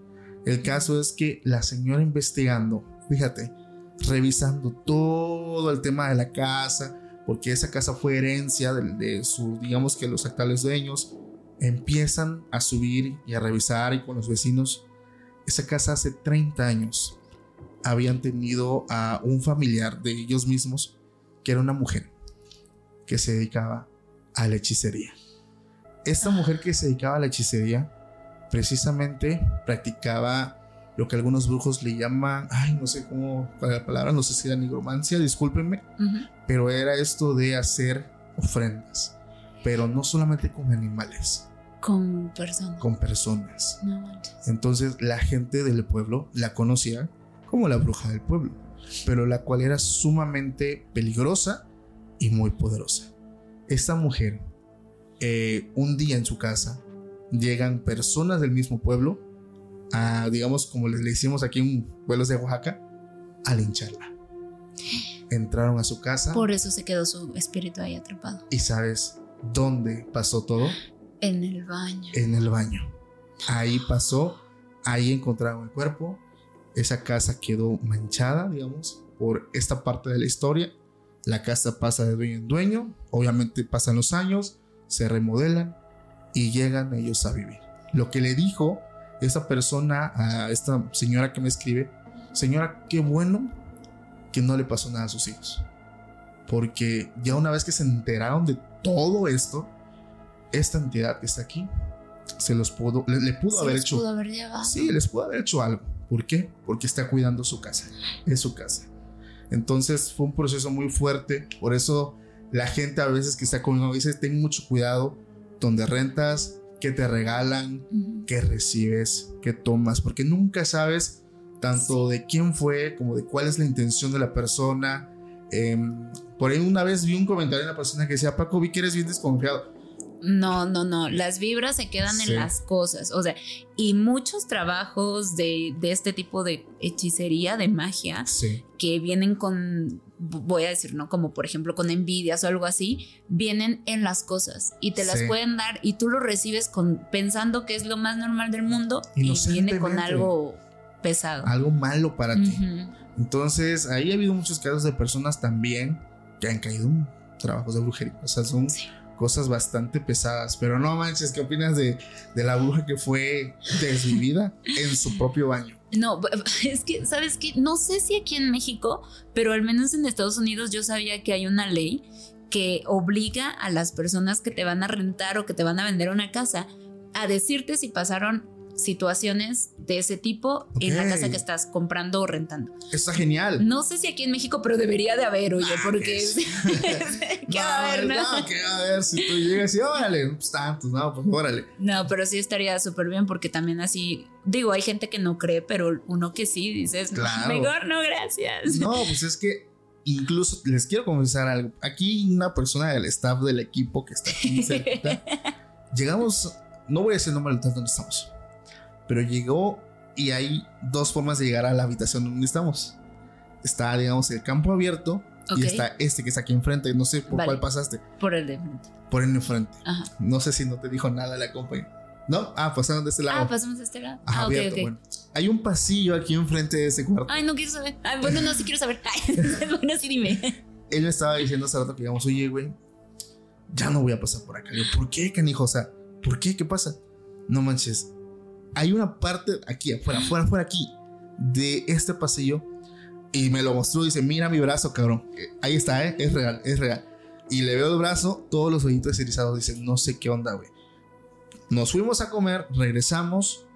El caso es que la señora investigando, fíjate, revisando todo el tema de la casa, porque esa casa fue herencia de, de digamos que los actuales dueños, empiezan a subir y a revisar y con los vecinos esa casa hace 30 años habían tenido a un familiar de ellos mismos que era una mujer que se dedicaba a la hechicería. Esta mujer que se dedicaba a la hechicería precisamente practicaba lo que algunos brujos le llaman, ay, no sé cómo, cuál la palabra, no sé si era nigromancia, discúlpenme, pero era esto de hacer ofrendas, pero no solamente con animales, con personas. Con personas. Entonces la gente del pueblo la conocía como la bruja del pueblo, pero la cual era sumamente peligrosa y muy poderosa. Esta mujer, eh, un día en su casa, llegan personas del mismo pueblo a, digamos, como les decimos aquí en vuelos de Oaxaca, a lincharla. Entraron a su casa. Por eso se quedó su espíritu ahí atrapado. ¿Y sabes dónde pasó todo? En el baño. En el baño. Ahí pasó, ahí encontraron el cuerpo. Esa casa quedó manchada, digamos, por esta parte de la historia. La casa pasa de dueño en dueño. Obviamente pasan los años, se remodelan y llegan ellos a vivir. Lo que le dijo esa persona a esta señora que me escribe señora, qué bueno que no le pasó nada a sus hijos. Porque ya una vez que se enteraron de todo esto, esta entidad que está aquí se los pudo, le, pudo haber hecho. Pudo haber. Sí, les pudo haber hecho algo. ¿Por qué? Porque está cuidando su casa. Es su casa. Entonces fue un proceso muy fuerte. Por eso la gente a veces que está conmigo dice: ten mucho cuidado donde rentas, que te regalan, que recibes, que tomas, porque nunca sabes tanto de quién fue como de cuál es la intención de la persona. Em, por ahí una vez vi un comentario de una persona que decía, Paco, vi que eres bien desconfiado. No, no, no. Las vibras se quedan en las cosas. O sea, y muchos trabajos de, este tipo de hechicería, de magia, que vienen con, voy a decir, ¿no? Como por ejemplo con envidias o algo así, vienen en las cosas y te las pueden dar y tú lo recibes con, pensando que es lo más normal del mundo y viene con algo pesado. Algo malo para ti. Entonces, ahí ha habido muchos casos de personas también que han caído en trabajos de brujería. O sea, son cosas bastante pesadas. Pero no manches, ¿qué opinas de, de la bruja que fue desvivida en su propio baño? No, es que, ¿sabes qué? No sé si aquí en México, pero al menos en Estados Unidos yo sabía que hay una ley que obliga a las personas que te van a rentar o que te van a vender una casa a decirte si pasaron situaciones de ese tipo en la casa que estás comprando o rentando. Está genial. No sé si aquí en México, pero debería de haber, oye, porque ¿qué va a haber, no? No, ¿qué va a haber? Si tú llegas y órale, pues tantos, no, pues órale. No, pero sí estaría súper bien porque también así, digo, hay gente que no cree, pero uno que sí, dices, mejor no, gracias. No, pues es que incluso les quiero confesar algo. Aquí una persona del staff del equipo que está aquí cerca, llegamos, no voy a decir el nombre del donde estamos pero llegó y hay dos formas de llegar a la habitación donde estamos. Está, digamos, el campo abierto y está este que está aquí enfrente. No sé por cuál pasaste. Por el de enfrente. Por el de enfrente. No sé si no te dijo nada la compañía. ¿No? Ah, pasaron de este lado. Ah, pasamos de este lado. ah, abierto. Bueno, hay un pasillo aquí enfrente de ese cuarto. Ay, no quiero saber. Ay, bueno, no, sí quiero saber. Ay, bueno, sí dime. Él me estaba diciendo hace rato que digamos, oye, güey, ya no voy a pasar por acá. Yo, ¿por qué, canijo? O sea, ¿por qué? ¿Qué pasa? No manches hay una parte aquí, afuera, afuera, afuera, aquí, de este pasillo. Y me lo mostró, dice, mira mi brazo, cabrón. Ahí está, ¿eh? Es real, es real. Y le veo el brazo, todos los ojitos erizados. Dice, no sé qué onda, güey. Nos fuimos a comer, regresamos.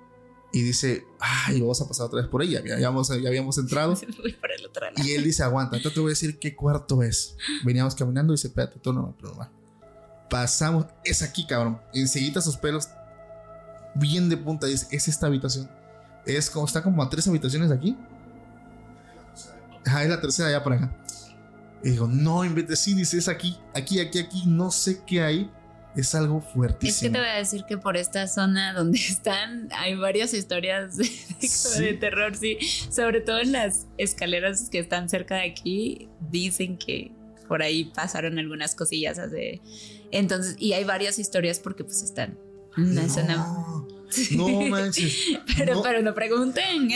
Y dice, ay, vamos a pasar otra vez por ella. Ya habíamos, ya habíamos entrado. y él dice, aguanta, entonces te voy a decir qué cuarto es. Veníamos caminando y dice, espérate, tú no me Pasamos, es aquí, cabrón. Enseguida sus pelos bien de punta. Dice, es esta habitación. Es como, está como a tres habitaciones aquí. Ajá, es la tercera allá para acá. Y digo, no, en vez de sí, dice, es aquí, aquí, aquí, aquí, no sé qué hay. Es algo fuertísimo. Es que te voy a decir que por esta zona donde están hay varias historias de, terror, sí. Sobre todo en las escaleras que están cerca de aquí, dicen que por ahí pasaron algunas cosillas hace... Entonces, y hay varias historias porque pues están no, no manches. pero, no. pero no pregunten.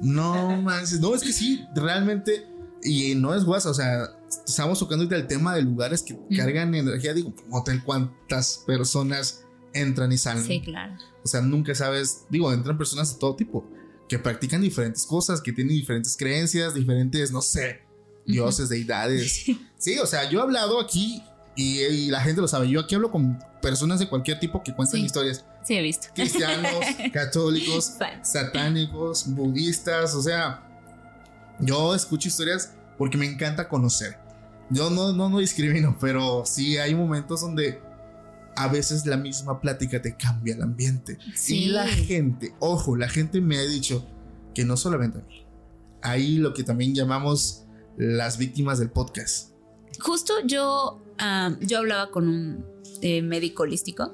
No manches. No, es que sí, realmente. Y no es guasa, o sea, estamos tocando el tema de lugares que cargan energía. Digo, hotel, ¿cuántas personas entran y salen? Sí, claro. O sea, nunca sabes. Digo, entran personas de todo tipo que practican diferentes cosas, que tienen diferentes creencias, diferentes, no sé, dioses, deidades. Sí, o sea, yo he hablado aquí y, la gente lo sabe. Yo aquí hablo con personas de cualquier tipo que cuentan historias. Sí, he visto. Cristianos, católicos, satánicos, budistas. O sea, yo escucho historias porque me encanta conocer. Yo no, no, no discrimino, pero sí hay momentos donde a veces la misma plática te cambia el ambiente. Y la gente, ojo, la gente me ha dicho que no solamente a mí. Ahí lo que también llamamos las víctimas del podcast. Justo yo yo hablaba con un eh, médico holístico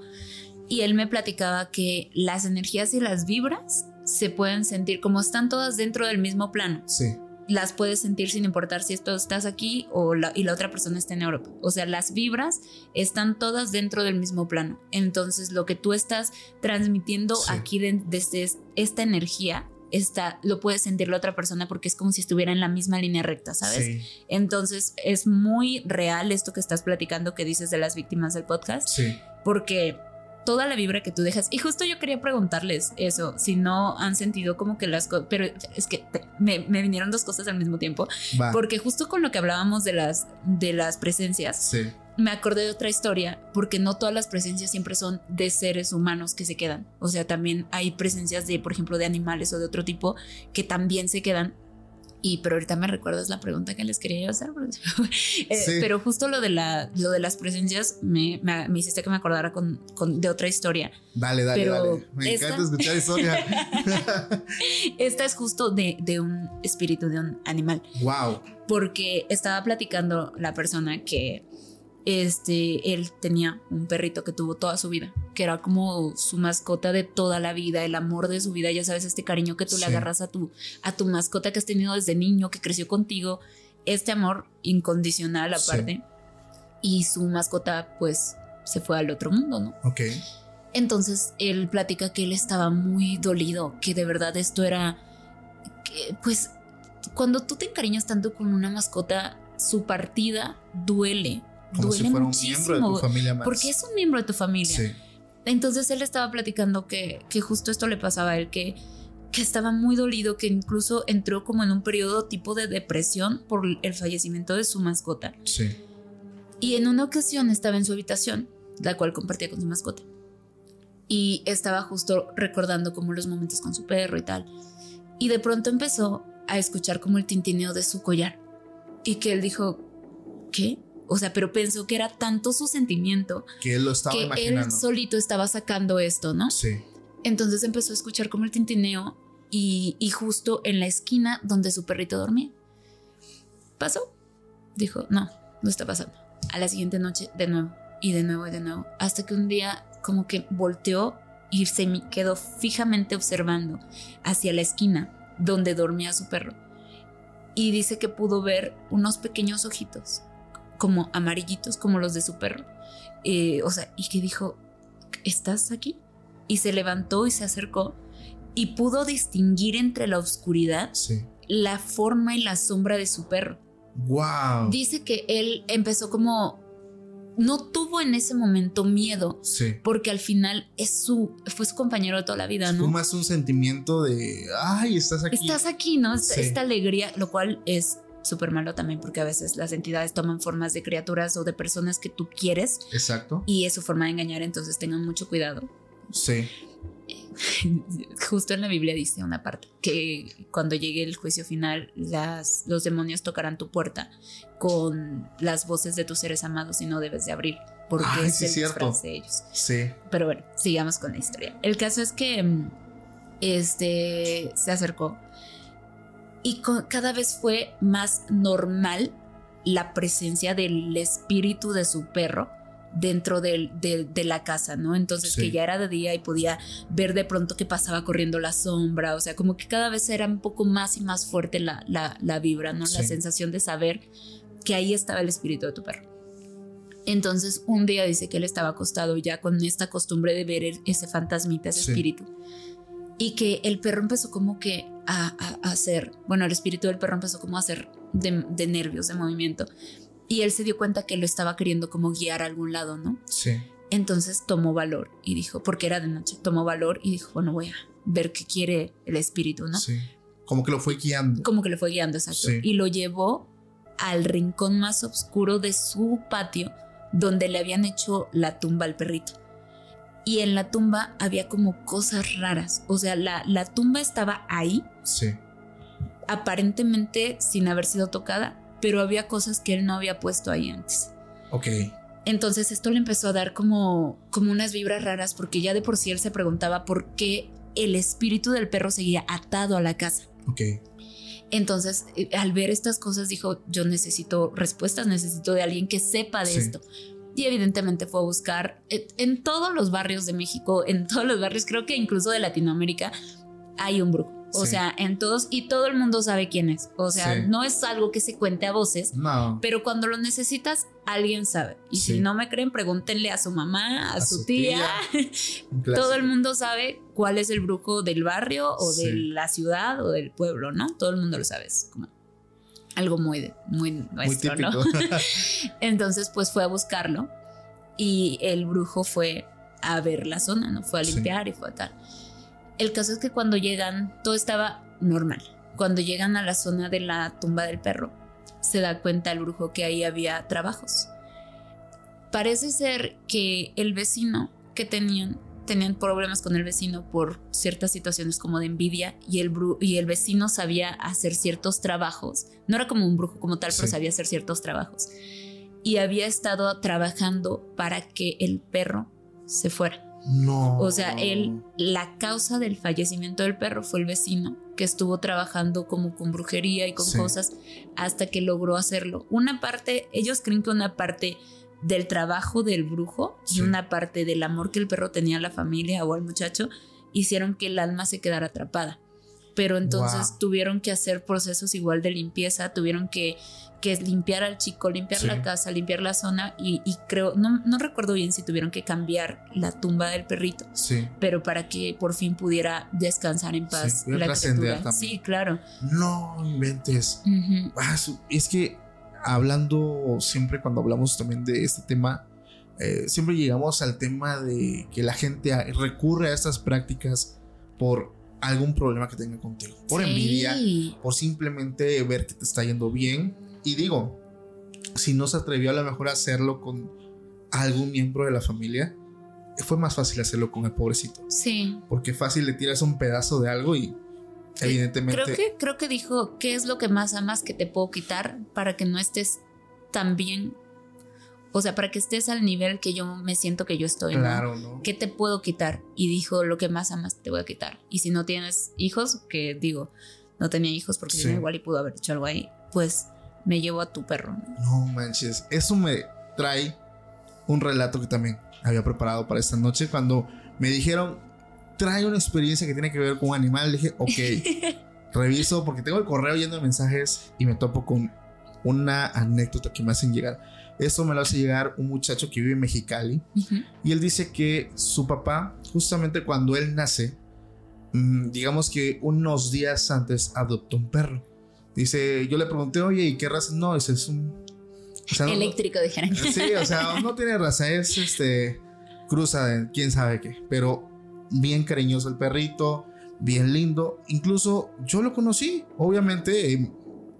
y él me platicaba que las energías y las vibras se pueden sentir como están todas dentro del mismo plano. Sí. Las puedes sentir sin importar si esto estás aquí o la, y la otra persona está en Europa. O sea, las vibras están todas dentro del mismo plano. Entonces, lo que tú estás transmitiendo aquí desde esta energía está, lo puede sentir la otra persona porque es como si estuviera en la misma línea recta, ¿sabes? Entonces es muy real esto que estás platicando que dices de las víctimas del podcast. Sí. Porque toda la vibra que tú dejas. Y justo yo quería preguntarles eso, si no han sentido como que las cosas, pero es que me, vinieron dos cosas al mismo tiempo, porque justo con lo que hablábamos de las, de las presencias, me acordé de otra historia, porque no todas las presencias siempre son de seres humanos que se quedan. O sea, también hay presencias de, por ejemplo, de animales o de otro tipo que también se quedan y pero ahorita me recuerdas la pregunta que les quería hacer. Eh, pero justo lo de, la, lo de las presencias me, me, hiciste que me acordara con, con, de otra historia. Dale, dale, dale. Me encanta escuchar historia. esta es justo de, de, un espíritu de un animal. Wow. Porque estaba platicando la persona que este, él tenía un perrito que tuvo toda su vida, que era como su mascota de toda la vida, el amor de su vida, ya sabes, este cariño que tú le agarras a tu, a tu mascota que has tenido desde niño, que creció contigo, este amor incondicional aparte. Y su mascota pues se fue al otro mundo, ¿no? Ok. Entonces él platica que él estaba muy dolido, que de verdad esto era, que, pues cuando tú te encariñas tanto con una mascota, su partida duele como si fuera un miembro de tu familia más. Porque es un miembro de tu familia. Sí. Entonces él estaba platicando que, que justo esto le pasaba a él, que, que estaba muy dolido, que incluso entró como en un periodo tipo de depresión por el fallecimiento de su mascota. Sí. Y en una ocasión estaba en su habitación, la cual compartía con su mascota. Y estaba justo recordando como los momentos con su perro y tal. Y de pronto empezó a escuchar como el tintineo de su collar. Y que él dijo, ¿qué? O sea, pero pensó que era tanto su sentimiento que él lo estaba que él solito estaba sacando esto, ¿no? Sí. Entonces empezó a escuchar como el tintineo y, y justo en la esquina donde su perrito dormía. ¿Pasó? Dijo, no, no está pasando. A la siguiente noche, de nuevo, y de nuevo, y de nuevo. Hasta que un día como que volteó y se me quedó fijamente observando hacia la esquina donde dormía su perro. Y dice que pudo ver unos pequeños ojitos como amarillitos como los de su perro. Eh, o sea, y que dijo, ¿estás aquí? Y se levantó y se acercó y pudo distinguir entre la oscuridad la forma y la sombra de su perro. Wow. Dice que él empezó como no tuvo en ese momento miedo, sí. porque al final es su fue su compañero de toda la vida, ¿no? Fue más un sentimiento de, ay, estás aquí. Estás aquí, ¿no? Esta alegría, lo cual es súper malo también porque a veces las entidades toman formas de criaturas o de personas que tú quieres. Exacto. Y es su forma de engañar, entonces tengan mucho cuidado. Sí. Justo en la Biblia dice una parte que cuando llegue el juicio final, las, los demonios tocarán tu puerta con las voces de tus seres amados y no debes de abrir porque es el cierto. de ellos. Sí. Pero bueno, sigamos con la historia. El caso es que este se acercó y cada vez fue más normal la presencia del espíritu de su perro dentro de, la casa, ¿no? Entonces que ya era de día y podía ver de pronto que pasaba corriendo la sombra, o sea, como que cada vez era un poco más y más fuerte la, la, vibra, ¿no? La sensación de saber que ahí estaba el espíritu de tu perro. Entonces un día dice que él estaba acostado ya con esta costumbre de ver ese fantasmita, ese espíritu y que el perro empezó como que a, hacer, bueno, el espíritu del perro empezó como a hacer de, nervios, de movimiento. Y él se dio cuenta que lo estaba queriendo como guiar a algún lado, ¿no? Sí. Entonces tomó valor y dijo, porque era de noche, tomó valor y dijo, bueno, voy a ver qué quiere el espíritu, ¿no? Sí. Como que lo fue guiando. Como que lo fue guiando, exacto. Y lo llevó al rincón más oscuro de su patio, donde le habían hecho la tumba al perrito y en la tumba había como cosas raras. O sea, la, la tumba estaba ahí. Sí. Aparentemente sin haber sido tocada, pero había cosas que él no había puesto ahí antes. Ok. Entonces esto le empezó a dar como, como unas vibras raras porque ya de por sí él se preguntaba por qué el espíritu del perro seguía atado a la casa. Ok. Entonces, eh, al ver estas cosas, dijo, yo necesito respuestas, necesito de alguien que sepa de esto y evidentemente fue a buscar en todos los barrios de México, en todos los barrios, creo que incluso de Latinoamérica, hay un brujo. O sea, en todos, y todo el mundo sabe quién es. O sea, no es algo que se cuente a voces, no. pero cuando lo necesitas, alguien sabe. Y si no me creen, pregúntenle a su mamá, a, su, tía. todo el mundo sabe cuál es el brujo del barrio o de la ciudad o del pueblo, ¿no? Todo el mundo lo sabe. Es como algo muy, muy nuestro, ¿no? Entonces, pues fue a buscarlo y el brujo fue a ver la zona, ¿no? Fue a limpiar y fue a tal. El caso es que cuando llegan, todo estaba normal. Cuando llegan a la zona de la tumba del perro, se da cuenta el brujo que ahí había trabajos. Parece ser que el vecino que tenían tenían problemas con el vecino por ciertas situaciones como de envidia y el, y el vecino sabía hacer ciertos trabajos. No era como un brujo como tal, pero sabía hacer ciertos trabajos. Y había estado trabajando para que el perro se fuera. No. O sea, él, la causa del fallecimiento del perro fue el vecino que estuvo trabajando como con brujería y con cosas hasta que logró hacerlo. Una parte, ellos creen que una parte del trabajo del brujo y una parte del amor que el perro tenía a la familia o al muchacho hicieron que el alma se quedara atrapada. Pero entonces tuvieron que hacer procesos igual de limpieza, tuvieron que, que limpiar al chico, limpiar la casa, limpiar la zona y, creo, no, no, recuerdo bien si tuvieron que cambiar la tumba del perrito, sí. pero para que por fin pudiera descansar en paz la criatura. Sí, claro. No inventes. Ah, es que hablando siempre cuando hablamos también de este tema, eh, siempre llegamos al tema de que la gente recurre a estas prácticas por algún problema que tenga contigo, por envidia, por simplemente ver que te está yendo bien. Y digo, si no se atrevió a lo mejor a hacerlo con algún miembro de la familia, fue más fácil hacerlo con el pobrecito. Sí. Porque fácil le tiras un pedazo de algo y Evidentemente. Creo que, creo que dijo, ¿qué es lo que más amas que te puedo quitar para que no estés tan bien? O sea, para que estés al nivel que yo me siento que yo estoy. Claro, ¿no? ¿Qué te puedo quitar? Y dijo, lo que más amas te voy a quitar. Y si no tienes hijos, que digo, no tenía hijos porque igual y pudo haber hecho algo ahí, pues me llevo a tu perro. No manches, eso me trae un relato que también había preparado para esta noche cuando me dijeron trae una experiencia que tiene que ver con un animal. Dije, ok, reviso porque tengo el correo de mensajes y me topo con una anécdota que me hacen llegar. Esto me lo hace llegar un muchacho que vive en Mexicali y él dice que su papá, justamente cuando él nace, mm, digamos que unos días antes adoptó un perro. Dice, yo le pregunté, oye, ¿y qué raza? No, ese es un... Eléctrico, dijeron. Sí, o sea, no tiene raza, es este... Cruza de quién sabe qué. Pero bien cariñoso el perrito, bien lindo. Incluso yo lo conocí, obviamente eh,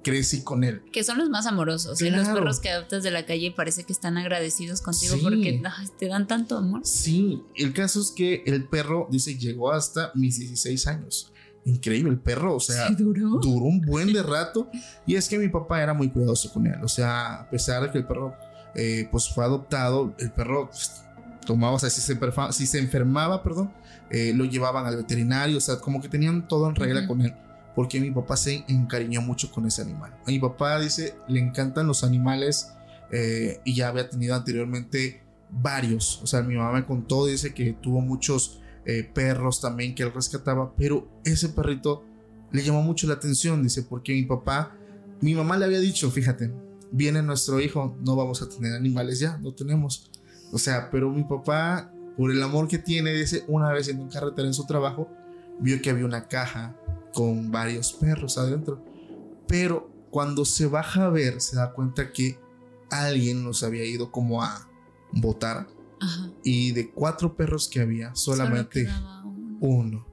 crecí con él. Que son los más amorosos. Y los perros que adoptas de la calle parece que están agradecidos contigo porque te dan tanto amor. Sí, el caso es que el perro, dice, llegó hasta mis 16 años. Increíble el perro, o sea, duró? duró un buen de rato. Y es que mi papá era muy cuidadoso con él. O sea, a pesar de que el perro eh, pues fue adoptado, el perro pues, tomaba, o sea, si se, si se enfermaba, perdón, eh, lo llevaban al veterinario, o sea, como que tenían todo en regla con él, porque mi papá se encariñó mucho con ese animal. A mi papá dice, le encantan los animales eh, y ya había tenido anteriormente varios, o sea, mi mamá me contó, dice que tuvo muchos eh, perros también que él rescataba, pero ese perrito le llamó mucho la atención, dice, porque mi papá, mi mamá le había dicho, fíjate, viene nuestro hijo, no vamos a tener animales ya, no tenemos. O sea, pero mi papá por el amor que tiene, dice, una vez en un carretera en su trabajo, vio que había una caja con varios perros adentro. Pero cuando se baja a ver, se da cuenta que alguien los había ido como a botar. Y de cuatro perros que había, solamente uno.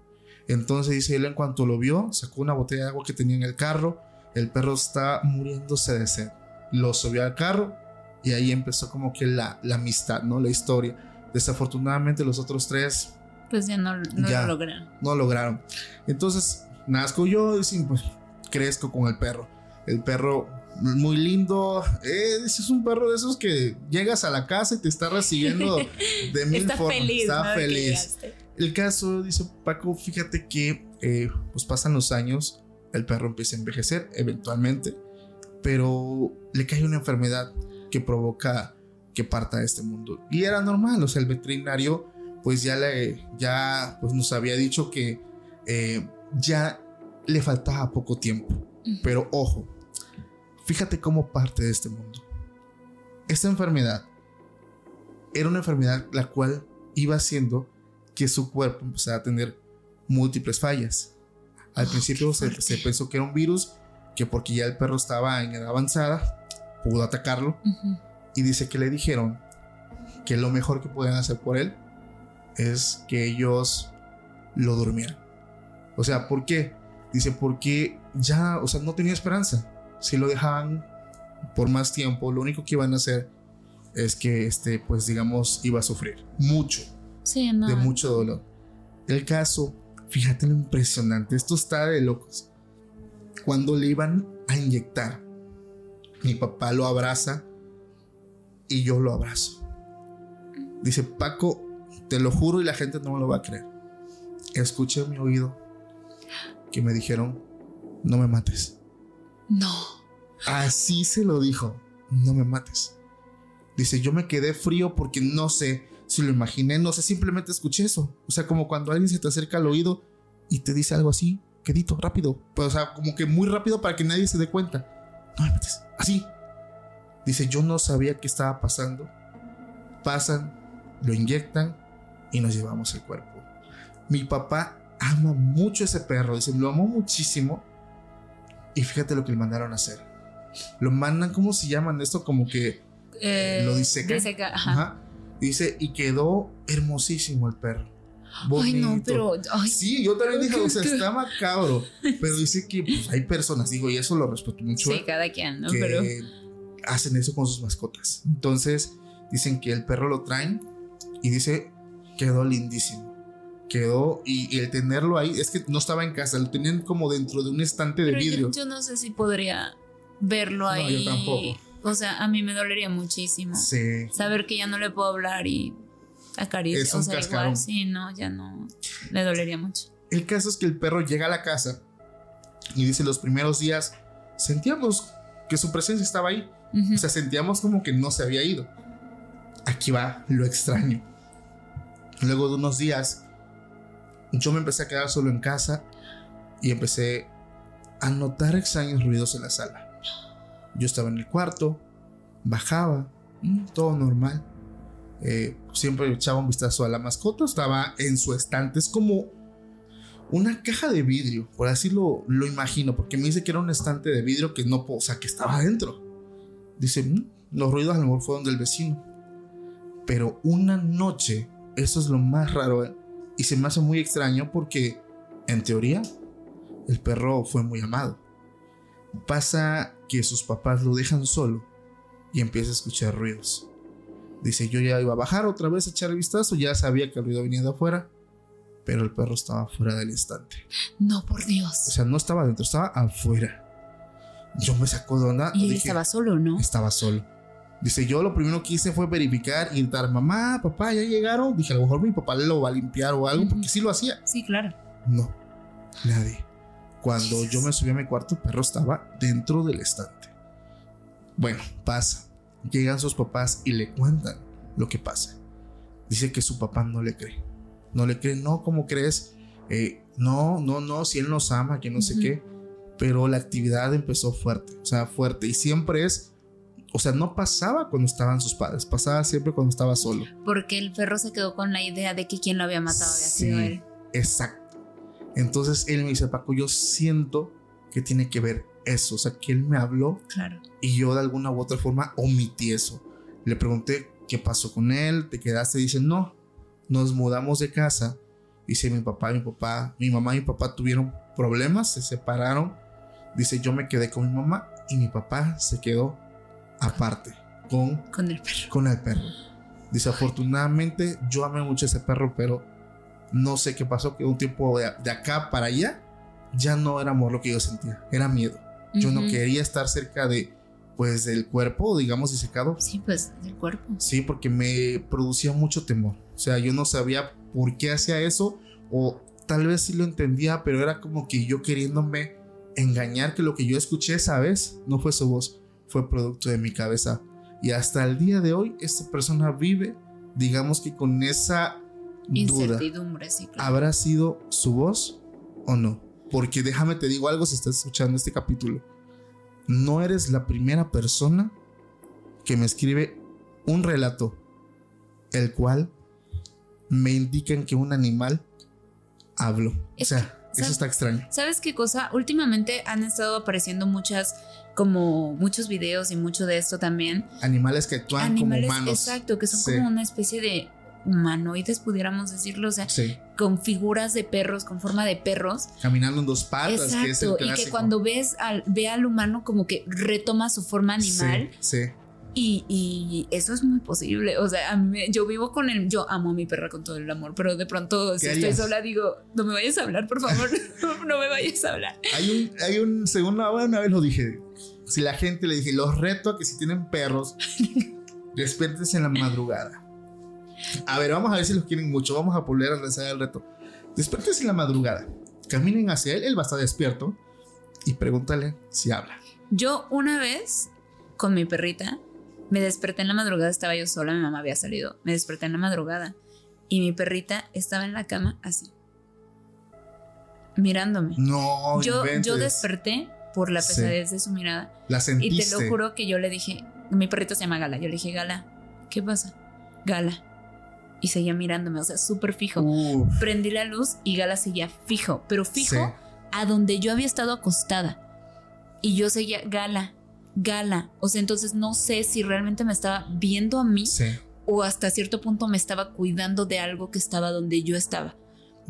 Entonces dice él en cuanto lo vio, sacó una botella de agua que tenía en el carro. El perro está muriéndose de sed. Lo subió al carro y ahí empezó como que la, la amistad, ¿no? La historia Desafortunadamente los otros tres... Pues ya no, lo lograron. No lograron. Entonces, nazco yo y pues crezco con el perro. El perro muy lindo. Eh, ese es un perro de esos que llegas a la casa y te está recibiendo de mil está formas. Feliz, está feliz. El caso, dice Paco, fíjate que eh, pues pasan los años, el perro empieza a envejecer eventualmente, pero le cae una enfermedad que provoca que parta de este mundo. Y era normal, o sea, el veterinario pues ya, le, ya pues nos había dicho que eh, ya le faltaba poco tiempo. Pero ojo, fíjate cómo parte de este mundo. Esta enfermedad era una enfermedad la cual iba haciendo que su cuerpo empezara a tener múltiples fallas. Al ah, principio se, pensó que era un virus, que porque ya el perro estaba en edad avanzada, pudo atacarlo y dice que le dijeron que lo mejor que pueden hacer por él es que ellos lo durmieran. O sea, ¿por qué? Dice, porque ya, o sea, no tenía esperanza. Si lo dejaban por más tiempo, lo único que iban a hacer es que, este, pues digamos, iba a sufrir mucho. Sí, no. De mucho dolor. El caso, fíjate lo impresionante, esto está de locos. Cuando le iban a inyectar, mi papá lo abraza y yo lo abrazo. Dice, Paco, te lo juro y la gente no me lo va a creer. Escuché en mi oído que me dijeron, no me mates. No. Así se lo dijo, no me mates. Dice, yo me quedé frío porque no sé si lo imaginé, no sé, simplemente escuché eso. O sea, como cuando alguien se te acerca al oído y te dice algo así, quedito, rápido. Pues, o sea, como que muy rápido para que nadie se dé cuenta. No me mates, así. Dice, yo no sabía qué estaba pasando. Pasan, lo inyectan y nos llevamos el cuerpo. Mi papá ama mucho ese perro, dice, lo amó muchísimo. Y fíjate lo que le mandaron a hacer. Lo mandan, ¿cómo se llaman esto? Como que eh, lo dice Dice, y quedó hermosísimo el perro. Ay, no, pero. sí, yo también dije, o sea, está macabro. Pero dice que pues, hay personas, digo, y eso lo respeto mucho. Sí, ¿eh? cada quien, ¿no? Que pero. hacen eso con sus mascotas. Entonces, dicen que el perro lo traen y dice, quedó lindísimo. Quedó, y, el tenerlo ahí, es que no estaba en casa, lo tenían como dentro de un estante de vidrio. Yo, no sé si podría verlo ahí. No, yo tampoco. O sea, a mí me dolería muchísimo. Sí. Saber que ya no le puedo hablar y acariciar. O sea, igual, sí, no, ya no. Le dolería mucho. El caso es que el perro llega a la casa y dice: Los primeros días sentíamos que su presencia estaba ahí. O sea, sentíamos como que no se había ido. Aquí va lo extraño. Luego de unos días, yo me empecé a quedar solo en casa y empecé a notar extraños ruidos en la sala. Yo estaba en el cuarto, bajaba, mm, todo normal. Eh, siempre echaba un vistazo a la mascota, estaba en su estante, es como una caja de vidrio, por así lo, imagino, porque me dice que era un estante de vidrio que no, o sea, que estaba adentro. Dice, mm, los ruidos a lo mejor fueron del vecino. Pero una noche, eso es lo más raro, ¿eh? Y se me hace muy extraño porque, en teoría, el perro fue muy amado. Pasa que sus papás lo dejan solo y empieza a escuchar ruidos. Dice, yo ya iba a bajar otra vez a echar el vistazo, ya sabía que el ruido venía de afuera, pero el perro estaba fuera del instante. No, por Dios. O sea, no estaba dentro, estaba afuera. Yo me sacó de onda. Y él estaba solo, ¿no? Estaba solo. Dice, yo lo primero que hice fue verificar y gritar, mamá, papá, ya llegaron. Dije, a lo mejor mi papá lo va a limpiar o algo, porque sí lo hacía. Sí, claro. No, nadie. Cuando yo me subí a mi cuarto, el perro estaba dentro del estante. Bueno, pasa. Llegan sus papás y le cuentan lo que pasa. Dice que su papá no le cree. No le cree, no, ¿cómo crees? Eh, no, no, no, si él nos ama, que no sé qué. Pero la actividad empezó fuerte, o sea, fuerte. Y siempre es, o sea, no pasaba cuando estaban sus padres, pasaba siempre cuando estaba solo. Porque el perro se quedó con la idea de que quien lo había matado había sido él. Exacto. Entonces él me dice, Paco, yo siento que tiene que ver eso, o sea, que él me habló claro. y yo de alguna u otra forma omití eso. Le pregunté qué pasó con él, te quedaste, dice, no, nos mudamos de casa. Dice, mi papá, mi papá, mi mamá y mi papá tuvieron problemas, se separaron. Dice, yo me quedé con mi mamá y mi papá se quedó aparte con, con el perro. Con el perro. Dice, afortunadamente yo amé mucho a ese perro, pero no sé qué pasó, que un tiempo de, acá para allá ya no era amor lo que yo sentía, era miedo. Yo no quería estar cerca de, pues, del cuerpo, digamos, disecado. Sí, pues, del cuerpo. Sí, porque me producía mucho temor. O sea, yo no sabía por qué hacía eso, o tal vez sí lo entendía, pero era como que yo queriéndome engañar que lo que yo escuché esa vez no fue su voz, fue producto de mi cabeza. Y hasta el día de hoy, esta persona vive, digamos que con esa Incertidumbre, sí, ¿Habrá sido su voz o no? Porque déjame te digo algo si estás escuchando este capítulo. No eres la primera persona que me escribe un relato, el cual me indican que un animal habló. o sea, eso está extraño. ¿Sabes qué cosa? Últimamente han estado apareciendo muchas, como muchos videos y mucho de esto también. Animales que actúan como humanos. Exacto, que son como una especie de humanoides, pudiéramos decirlo, o sea, con figuras de perros, con forma de perros. Caminando en dos patas, que es el Y que cuando ves al, ve al humano como que retoma su forma animal. Sí, Y, eso es muy posible. O sea, a mí, yo vivo con él. Yo amo a mi perra con todo el amor, pero de pronto, si estoy sola, digo, no me vayas a hablar, por favor. no me vayas a hablar. Hay un, hay un segundo, una vez lo dije. Si la gente le dije, los reto a que si tienen perros, despiertes en la madrugada. A ver, vamos a ver si los quieren mucho. Vamos a volver a lanzar el reto. Despiertes en la madrugada. Caminen hacia él, él va a estar despierto. Y pregúntale si habla. Yo una vez, con mi perrita, me desperté en la madrugada, estaba yo sola, mi mamá había salido. Me desperté en la madrugada. Y mi perrita estaba en la cama así. Mirándome. No, yo, yo desperté por la pesadez de su mirada. La sentiste. Y te lo juro que yo le dije, mi perrito se llama Gala. Yo le dije, Gala, ¿qué pasa? Gala. Y seguía mirándome, o sea, súper fijo. Prendí la luz y Gala seguía fijo, pero fijo a donde yo había estado acostada. Y yo seguía, Gala, Gala. O sea, entonces no sé si realmente me estaba viendo a mí o hasta cierto punto me estaba cuidando de algo que estaba donde yo estaba.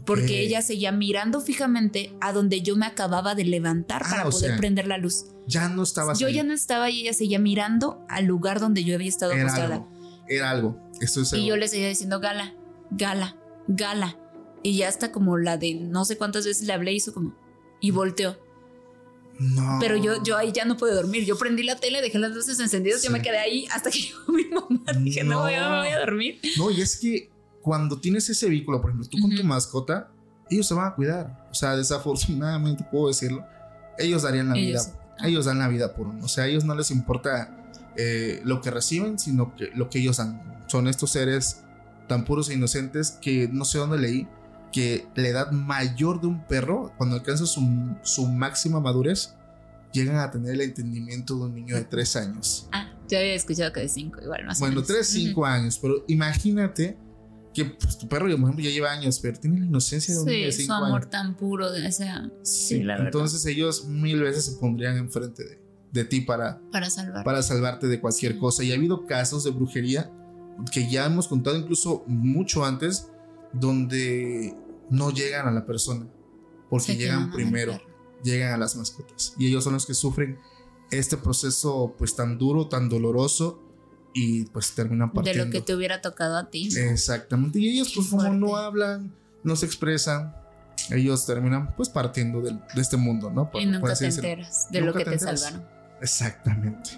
Porque ella seguía mirando fijamente a donde yo me acababa de levantar ah, para poder prender la luz. Ya no estaba Yo ya no estaba y ella seguía mirando al lugar donde yo había estado era acostada. era algo. Esto y yo le seguía diciendo, Gala, Gala, Gala. Y ya hasta como la de no sé cuántas veces le hablé, hizo como. Y volteó. No. Pero yo, yo ahí ya no pude dormir. Yo prendí la tele, dejé las luces encendidas, y yo me quedé ahí hasta que llegó mi mamá. Dije, no, a, voy a dormir. No, y es que cuando tienes ese vehículo, por ejemplo, tú con tu mascota, ellos se van a cuidar. O sea, desafortunadamente puedo decirlo, ellos darían la vida. Ellos dan la vida por uno. O sea, a ellos no les importa eh, lo que reciben, sino que lo que ellos dan. Son estos seres tan puros e inocentes que no sé dónde leí que la edad mayor de un perro, cuando alcanza su, su máxima madurez, llegan a tener el entendimiento de un niño de tres años. Ah, yo había escuchado que de cinco, igual más Bueno, tres, cinco años, pero imagínate que pues, tu perro, por ejemplo, ya lleva años, pero tiene la inocencia de un niño de cinco su amor tan puro de esa. Sí, la Entonces ellos mil veces se pondrían enfrente de, de ti para, para, salvar. para salvarte de cualquier cosa. Y ha habido casos de brujería que ya hemos contado incluso mucho antes, donde no llegan a la persona, porque llegan primero, llegan a las mascotas. Y ellos son los que sufren este proceso pues tan duro, tan doloroso y pues terminan partiendo. De lo que te hubiera tocado a ti. Exactamente. Y ellos, pues, como no hablan, no se expresan, ellos terminan, pues, partiendo de, este mundo, ¿no? y nunca te enteras de lo que te, salvaron. Exactamente.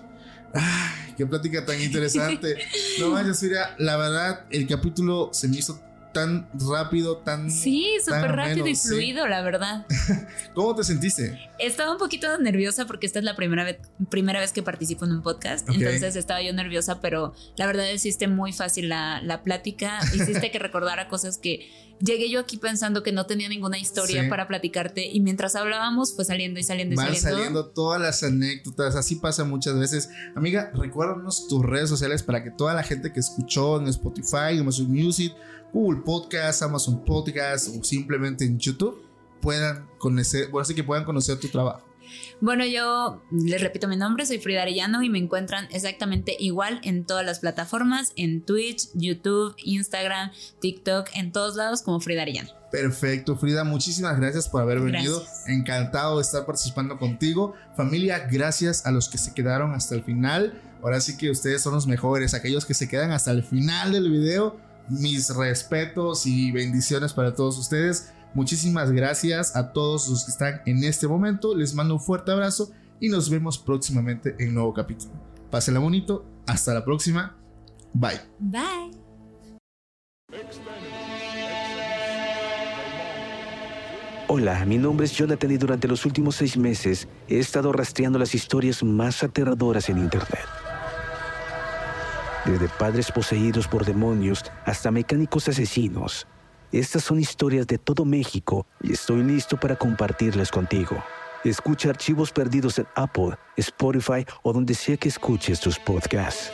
Ay, qué plática tan interesante. no manches, mira, la verdad, el capítulo se me hizo tan rápido, tan. Sí, súper rápido y fluido, la verdad. ¿Cómo te sentiste? Estaba un poquito nerviosa porque esta es la primera vez, primera vez que participo en un podcast. Entonces estaba yo nerviosa, pero la verdad hiciste muy fácil la, la plática. Hiciste que recordara cosas que llegué yo aquí pensando que no tenía ninguna historia para platicarte y mientras hablábamos fue saliendo y saliendo y Van saliendo. saliendo todas las anécdotas, así pasa muchas veces. Amiga, recuérdanos tus redes sociales para que toda la gente que escuchó en Spotify, en Music, Google Podcast, Amazon Podcast o simplemente en YouTube puedan conocer, bueno, así que puedan conocer tu trabajo. Bueno, yo les repito mi nombre, soy Frida Arellano y me encuentran exactamente igual en todas las plataformas, en Twitch, YouTube, Instagram, TikTok, en todos lados como Frida Arellano. Perfecto, Frida, muchísimas gracias por haber venido. Encantado de estar participando contigo. Familia, gracias a los que se quedaron hasta el final. Ahora sí que ustedes son los mejores, aquellos que se quedan hasta el final del video mis respetos y bendiciones para todos ustedes. Muchísimas gracias a todos los que están en este momento. Les mando un fuerte abrazo y nos vemos próximamente en un nuevo capítulo. Pásenla bonito. Hasta la próxima. Bye. Bye. Hola, mi nombre es Jonathan y durante los últimos seis meses he estado rastreando las historias más aterradoras en Internet desde padres poseídos por demonios hasta mecánicos asesinos. Estas son historias de todo México y estoy listo para compartirlas contigo. Escucha archivos perdidos en Apple, Spotify o donde sea que escuches tus podcasts.